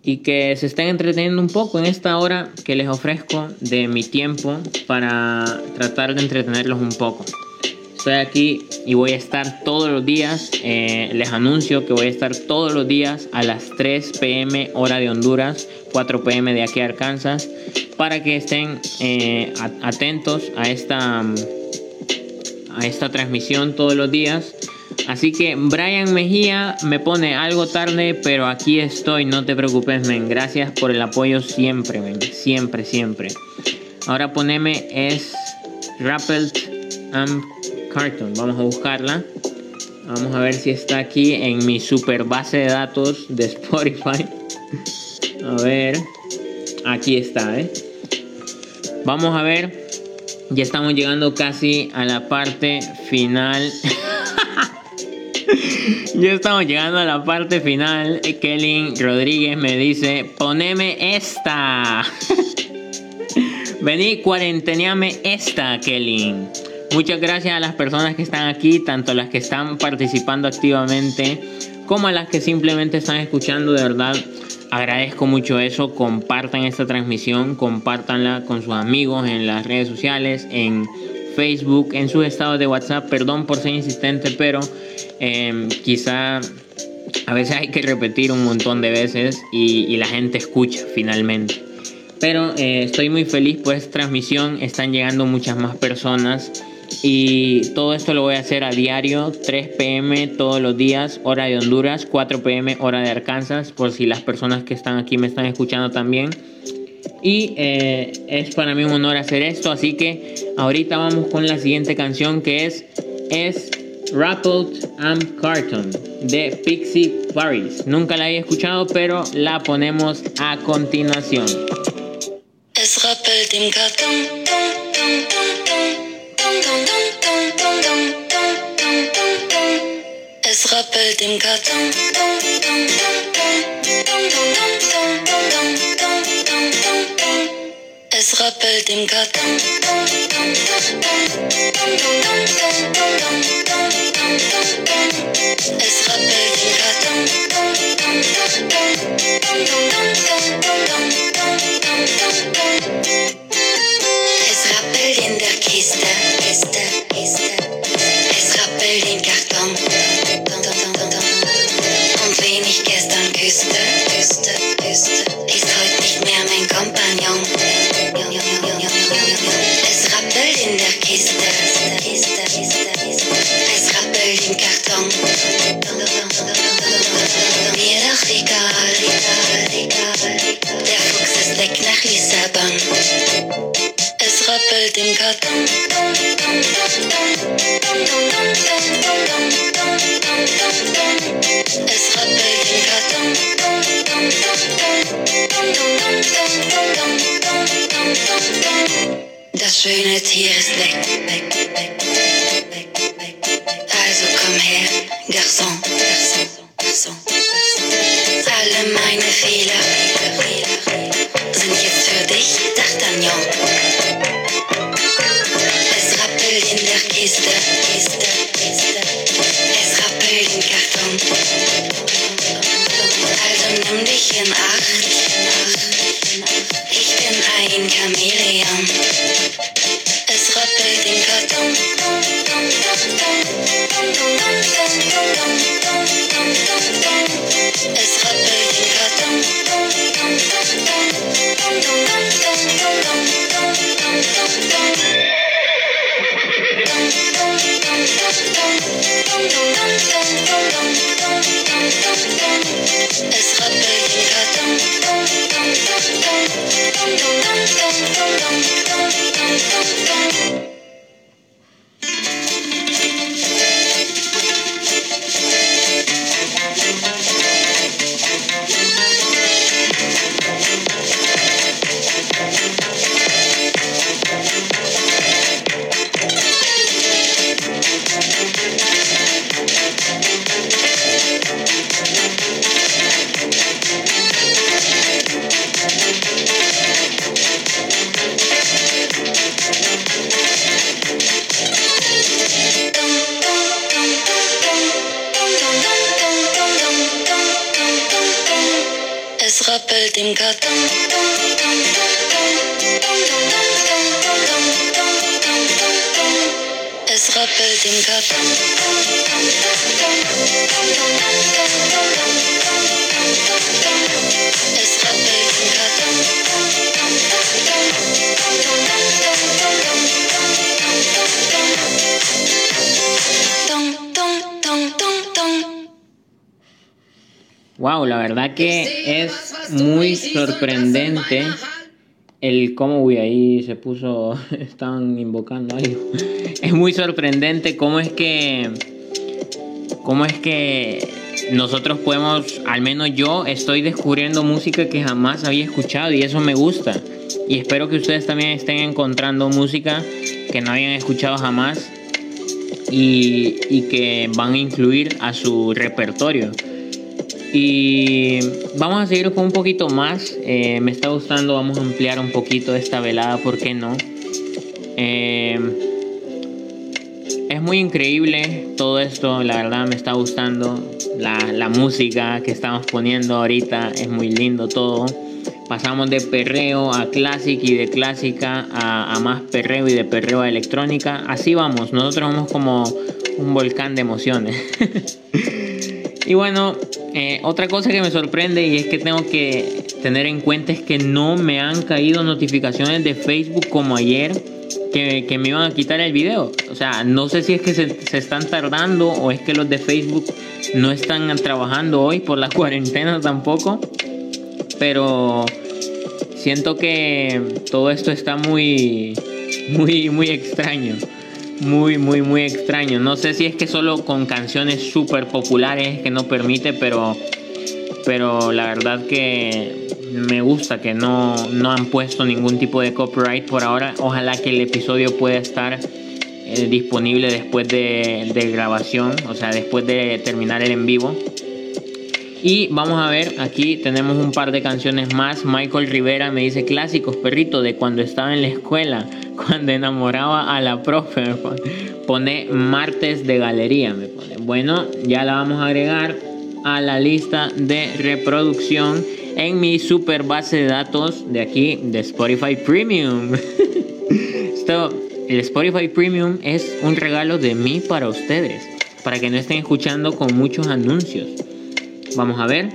y que se estén entreteniendo un poco en esta hora que les ofrezco de mi tiempo para tratar de entretenerlos un poco. Estoy aquí y voy a estar todos los días, eh, les anuncio que voy a estar todos los días a las 3 pm hora de Honduras, 4 pm de aquí a Arkansas, para que estén eh, atentos a esta, a esta transmisión todos los días. Así que Brian Mejía me pone algo tarde, pero aquí estoy, no te preocupes, men. Gracias por el apoyo siempre, men. Siempre, siempre. Ahora poneme es Rappelt Amp Carton. Vamos a buscarla. Vamos a ver si está aquí en mi super base de datos de Spotify. A ver. Aquí está, ¿eh? Vamos a ver. Ya estamos llegando casi a la parte final. Ya estamos llegando a la parte final. Kelly Rodríguez me dice, poneme esta. Vení, cuarenteneame esta, Kelly. Muchas gracias a las personas que están aquí, tanto las que están participando activamente como a las que simplemente están escuchando. De verdad, agradezco mucho eso. Compartan esta transmisión, compártanla con sus amigos en las redes sociales, en Facebook, en sus estados de WhatsApp. Perdón por ser insistente, pero eh, quizá a veces hay que repetir un montón de veces y, y la gente escucha finalmente. Pero eh, estoy muy feliz por esta transmisión. Están llegando muchas más personas. Y todo esto lo voy a hacer a diario, 3 pm todos los días, hora de Honduras, 4 pm hora de Arkansas, por si las personas que están aquí me están escuchando también. Y eh, es para mí un honor hacer esto, así que ahorita vamos con la siguiente canción que es, es Rattled Amp Carton de Pixie Paris. Nunca la he escuchado, pero la ponemos a continuación. Es rappelt. Es rappelt. Es rappelt im Karton. Es rappelt im Karton. Rappelt im Karton. Es rappelt im Karton. Das schöne Tier ist weg. Also komm her, Garçon, El cómo, uy, ahí se puso, estaban invocando algo. Es muy sorprendente cómo es que, cómo es que nosotros podemos, al menos yo estoy descubriendo música que jamás había escuchado y eso me gusta. Y espero que ustedes también estén encontrando música que no habían escuchado jamás y, y que van a incluir a su repertorio. Y vamos a seguir con un poquito más. Eh, me está gustando, vamos a ampliar un poquito esta velada, ¿por qué no? Eh, es muy increíble todo esto, la verdad me está gustando. La, la música que estamos poniendo ahorita es muy lindo todo. Pasamos de perreo a classic y de clásica a, a más perreo y de perreo a electrónica. Así vamos, nosotros vamos como un volcán de emociones. Y bueno, eh, otra cosa que me sorprende y es que tengo que tener en cuenta es que no me han caído notificaciones de Facebook como ayer que, me iban a quitar el video. O sea, no sé si es que se están tardando o es que los de Facebook no están trabajando hoy por la cuarentena tampoco. Pero siento que todo esto está muy, muy, muy extraño muy, muy, muy extraño. No sé si es que solo con canciones súper populares que no permite, pero, pero la verdad que me gusta que no, no han puesto ningún tipo de copyright por ahora. Ojalá que el episodio pueda estar eh, disponible después de, de grabación, o sea, después de terminar el en vivo. Y vamos a ver, aquí tenemos un par de canciones más. Michael Rivera me dice clásicos, perrito, de cuando estaba en la escuela, cuando enamoraba a la profe. Pone, pone martes de galería, me pone. Bueno, ya la vamos a agregar a la lista de reproducción en mi super base de datos de aquí, de Spotify Premium. Esto, el Spotify Premium es un regalo de mí para ustedes, para que no estén escuchando con muchos anuncios. Vamos a ver.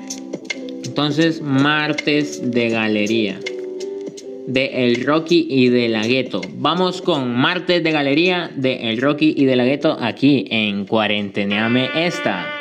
Entonces, martes de galería. De El Rocky y de la Gueto. Vamos con martes de galería de El Rocky y de la Gueto aquí en Cuarenteneame esta.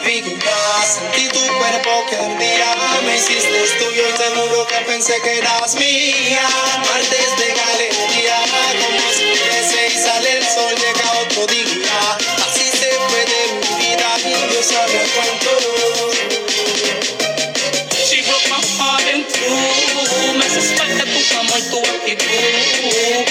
Sentí tu cuerpo que ardía, me hiciste tuyo y seguro que pensé que eras mía. Martes de galería, como oscurece y sale el sol, llega otro día. Así se fue de mi vida y Dios sabe cuánto. She broke my heart in two. Me suspecta tu amor, tu actitud.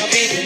I'll be there.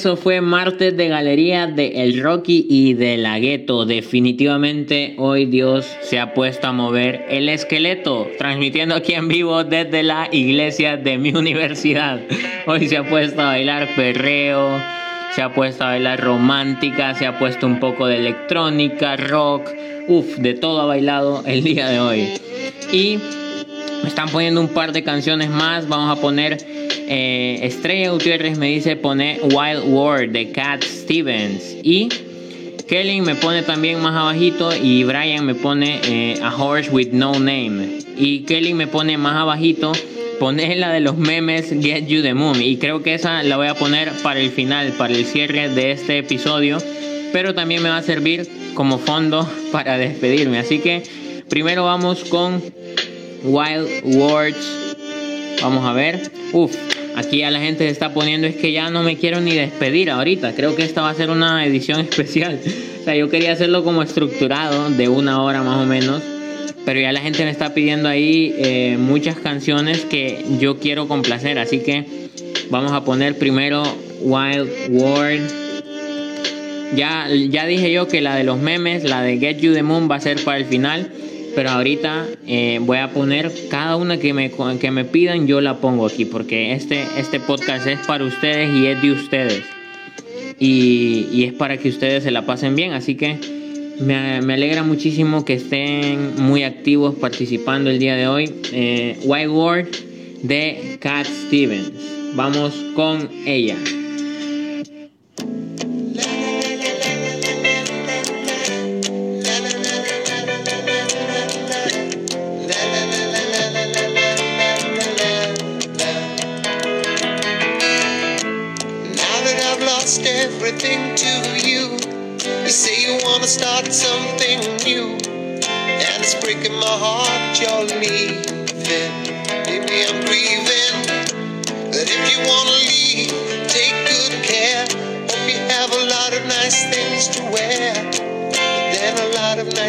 Eso fue martes de galería de El Rocky y de la Gueto. Definitivamente hoy Dios se ha puesto a mover el esqueleto, transmitiendo aquí en vivo desde la iglesia de mi universidad. Hoy se ha puesto a bailar perreo, se ha puesto a bailar romántica, se ha puesto un poco de electrónica, rock, uff, de todo ha bailado el día de hoy. Y están poniendo un par de canciones más. Vamos a poner eh, Estrella Gutiérrez me dice poner Wild World de Cat Stevens. Y Kelly me pone también más abajito. Y Brian me pone eh, A Horse with No Name. Y Kelly me pone más abajito. Poner la de los memes Get You the Moon. Y creo que esa la voy a poner para el final, para el cierre de este episodio. Pero también me va a servir como fondo para despedirme. Así que primero vamos con Wild Words. Vamos a ver. Uf, aquí a la gente se está poniendo es que ya no me quiero ni despedir ahorita. Creo que esta va a ser una edición especial. O sea, yo quería hacerlo como estructurado, de una hora más o menos. Pero ya la gente me está pidiendo ahí eh, muchas canciones que yo quiero complacer. Así que vamos a poner primero Wild World. Ya, ya dije yo que la de los memes, la de Get You the Moon va a ser para el final. Pero ahorita eh, voy a poner cada una que me, que me pidan, yo la pongo aquí. Porque este, este podcast es para ustedes y es de ustedes. Y, y es para que ustedes se la pasen bien. Así que me, me alegra muchísimo que estén muy activos participando el día de hoy. Eh, White Word de Cat Stevens. Vamos con ella.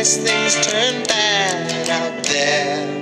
Lot things turn bad out there.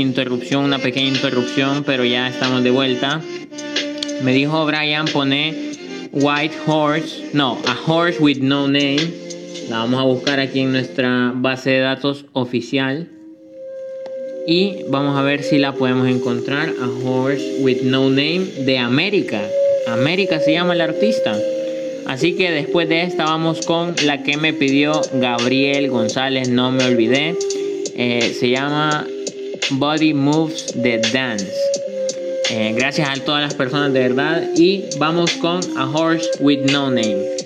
interrupción, una pequeña interrupción, pero ya estamos de vuelta. Me dijo Brian, pone White Horse, no, a Horse with No Name. La vamos a buscar aquí en nuestra base de datos oficial. Y vamos a ver si la podemos encontrar. A Horse with No Name de América. América se llama el artista. Así que después de esta vamos con la que me pidió Gabriel González, no me olvidé. Eh, se llama Body Moves the Dance. Eh, gracias a todas las personas de verdad. Y vamos con A Horse with No Name.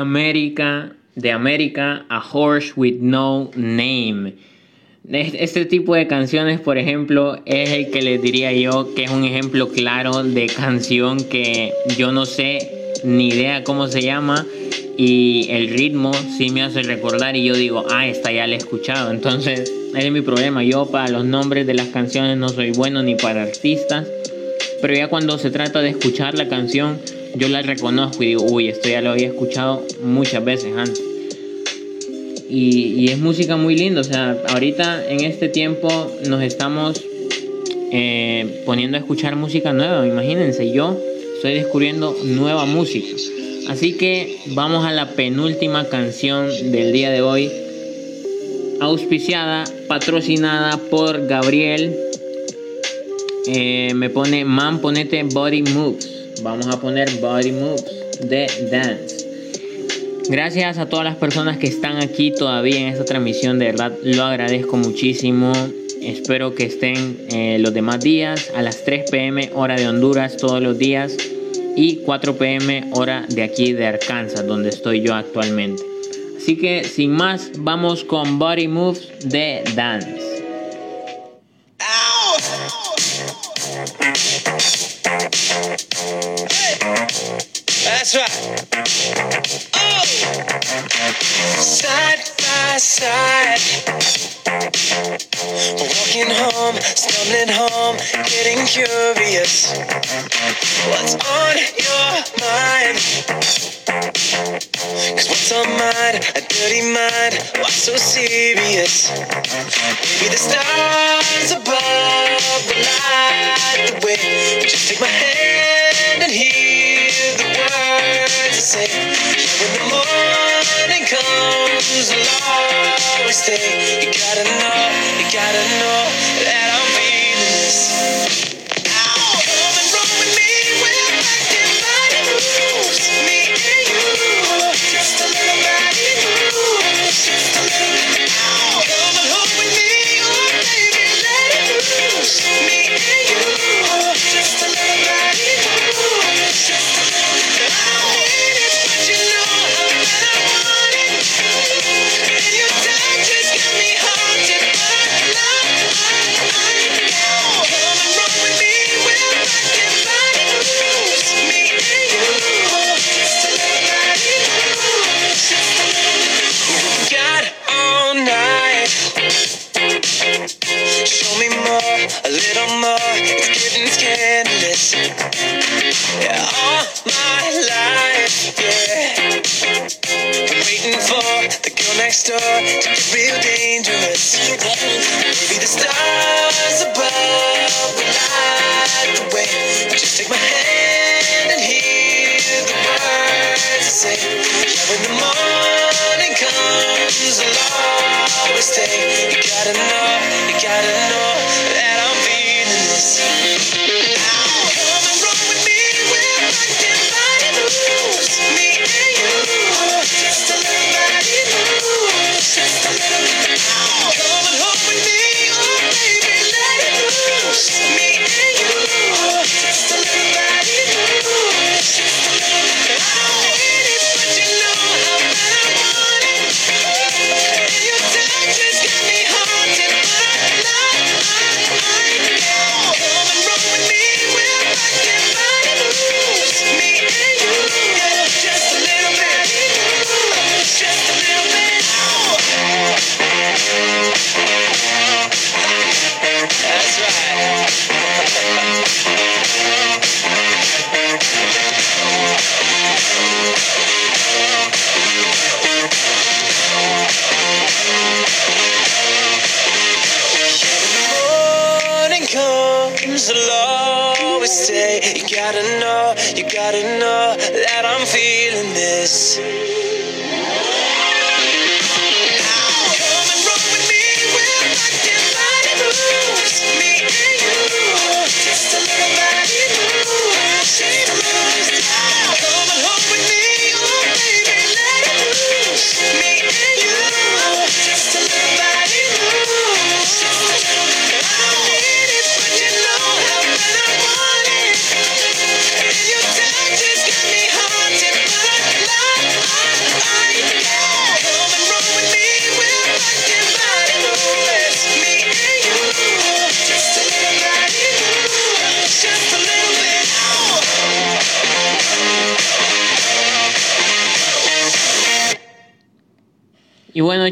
América, de América, A Horse with No Name. Es- Este tipo de canciones, por ejemplo, es el que les diría yo que es un ejemplo claro de canción que yo no sé ni idea cómo se llama y el ritmo sí me hace recordar y yo digo, ah, esta ya la he escuchado. Entonces, ese es mi problema. Yo para los nombres de las canciones no soy bueno ni para artistas. Pero ya cuando se trata de escuchar la canción, yo la reconozco y digo, uy, esto ya lo había escuchado muchas veces antes. Y, y es música muy linda, o sea, ahorita en este tiempo nos estamos eh, poniendo a escuchar música nueva, imagínense, yo estoy descubriendo nueva música. Así que vamos a la penúltima canción del día de hoy, auspiciada, patrocinada por Gabriel eh, me pone, man, ponete Body Moves. Vamos a poner Body Moves de Dance. Gracias a todas las personas que están aquí todavía en esta transmisión. De verdad, lo agradezco muchísimo. Espero que estén eh, los demás días a las 3 pm hora de Honduras todos los días y 4 pm hora de aquí de Arkansas, donde estoy yo actualmente. Así que sin más, vamos con Body Moves de Dance. Right. Oh! Side by side. Walking home, stumbling home, getting curious. What's on your mind? Cause what's on mine? A dirty mind. Why so serious? Maybe the stars above will light gotta know, you gotta know that I'm feeling this.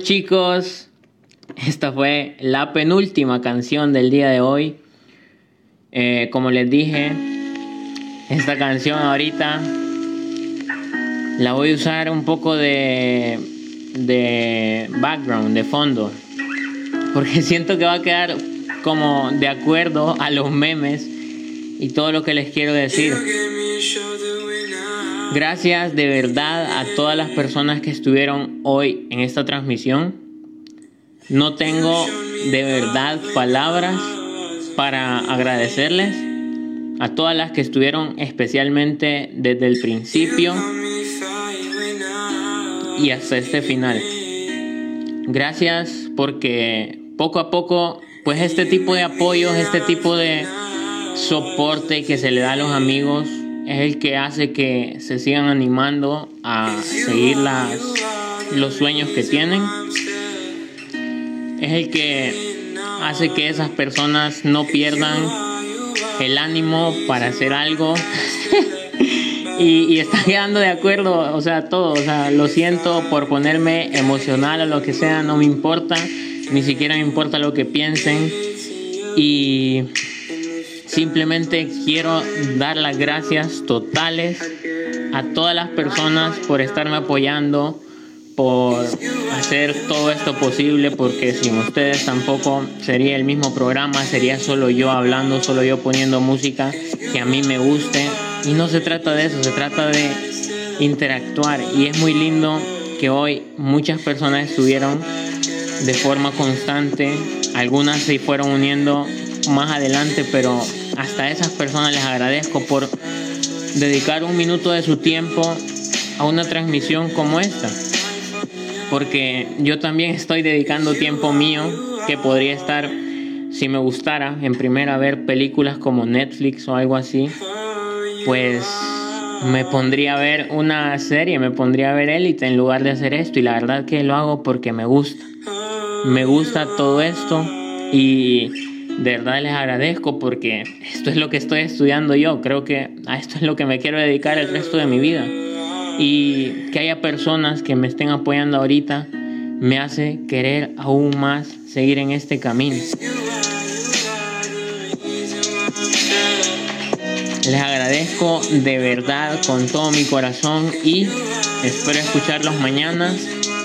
Chicos, esta fue la penúltima canción del día de hoy. Eh, como les dije, esta canción ahorita la voy a usar un poco de, de background, de fondo. Porque siento que va a quedar como de acuerdo a los memes y todo lo que les quiero decir. Gracias de verdad a todas las personas que estuvieron hoy en esta transmisión. No tengo de verdad palabras para agradecerles a todas las que estuvieron especialmente desde el principio y hasta este final. Gracias porque poco a poco, pues este tipo de apoyos, este tipo de soporte que se le da a los amigos es el que hace que se sigan animando a seguir las, los sueños que tienen. Es el que hace que esas personas no pierdan el ánimo para hacer algo. y, y están quedando de acuerdo, o sea, todo. O sea, lo siento por ponerme emocional o lo que sea, no me importa. Ni siquiera me importa lo que piensen. Y Simplemente quiero dar las gracias totales a todas las personas por estarme apoyando, por hacer todo esto posible, porque sin ustedes tampoco sería el mismo programa, sería solo yo hablando, solo yo poniendo música que a mí me guste. Y no se trata de eso, se trata de interactuar. Y es muy lindo que hoy muchas personas estuvieron de forma constante, algunas se fueron uniendo más adelante, pero hasta esas personas les agradezco por dedicar un minuto de su tiempo a una transmisión como esta. Porque yo también estoy dedicando tiempo mío que podría estar, si me gustara, en primera ver películas como Netflix o algo así, pues me pondría a ver una serie, me pondría a ver Élite en lugar de hacer esto. Y la verdad que lo hago porque me gusta. Me gusta todo esto y de verdad les agradezco porque esto es lo que estoy estudiando yo. Creo que a esto es lo que me quiero dedicar el resto de mi vida. Y que haya personas que me estén apoyando ahorita me hace querer aún más seguir en este camino. Les agradezco de verdad con todo mi corazón y espero escucharlos mañana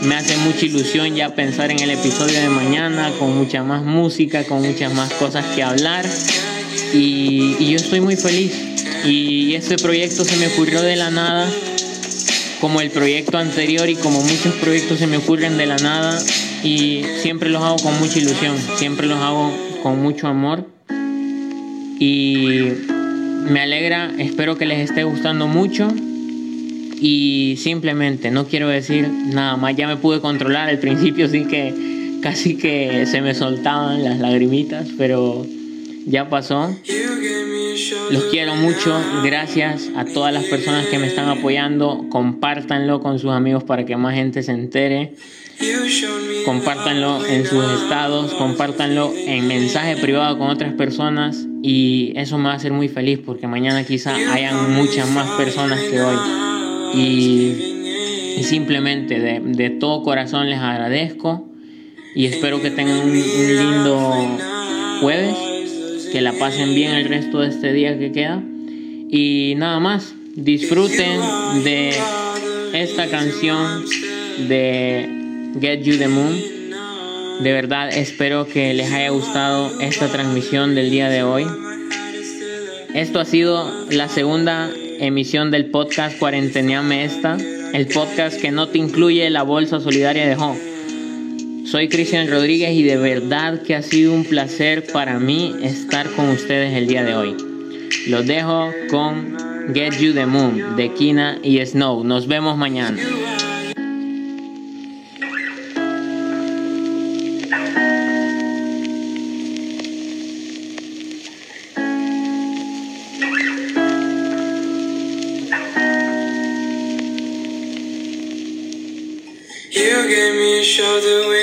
me hace mucha ilusión ya pensar en el episodio de mañana con mucha más música, con muchas más cosas que hablar. Y, y, yo estoy muy feliz. Y este proyecto se me ocurrió de la nada, como el proyecto anterior y como muchos proyectos se me ocurren de la nada. Y siempre los hago con mucha ilusión, siempre los hago con mucho amor. Y me alegra, espero que les esté gustando mucho y simplemente no quiero decir nada más, ya me pude controlar, al principio sí que casi que se me soltaban las lagrimitas, pero ya pasó. Los quiero mucho, gracias a todas las personas que me están apoyando, compártanlo con sus amigos para que más gente se entere. Compártanlo en sus estados, compártanlo en mensaje privado con otras personas y eso me va a hacer muy feliz porque mañana quizá hayan muchas más personas que hoy. Y, simplemente de, todo corazón les agradezco y espero que tengan un, un lindo jueves, que la pasen bien el resto de este día que queda. Y nada más, disfruten de esta canción de Get You the Moon. De verdad espero que les haya gustado esta transmisión del día de hoy. Esto ha sido la segunda emisión del podcast Cuarenteneame Esta, el podcast que no te incluye la bolsa solidaria de Home. Soy Cristian Rodríguez y de verdad que ha sido un placer para mí estar con ustedes el día de hoy. Los dejo con Get You the Moon de Kina y Snow. Nos vemos mañana. show the way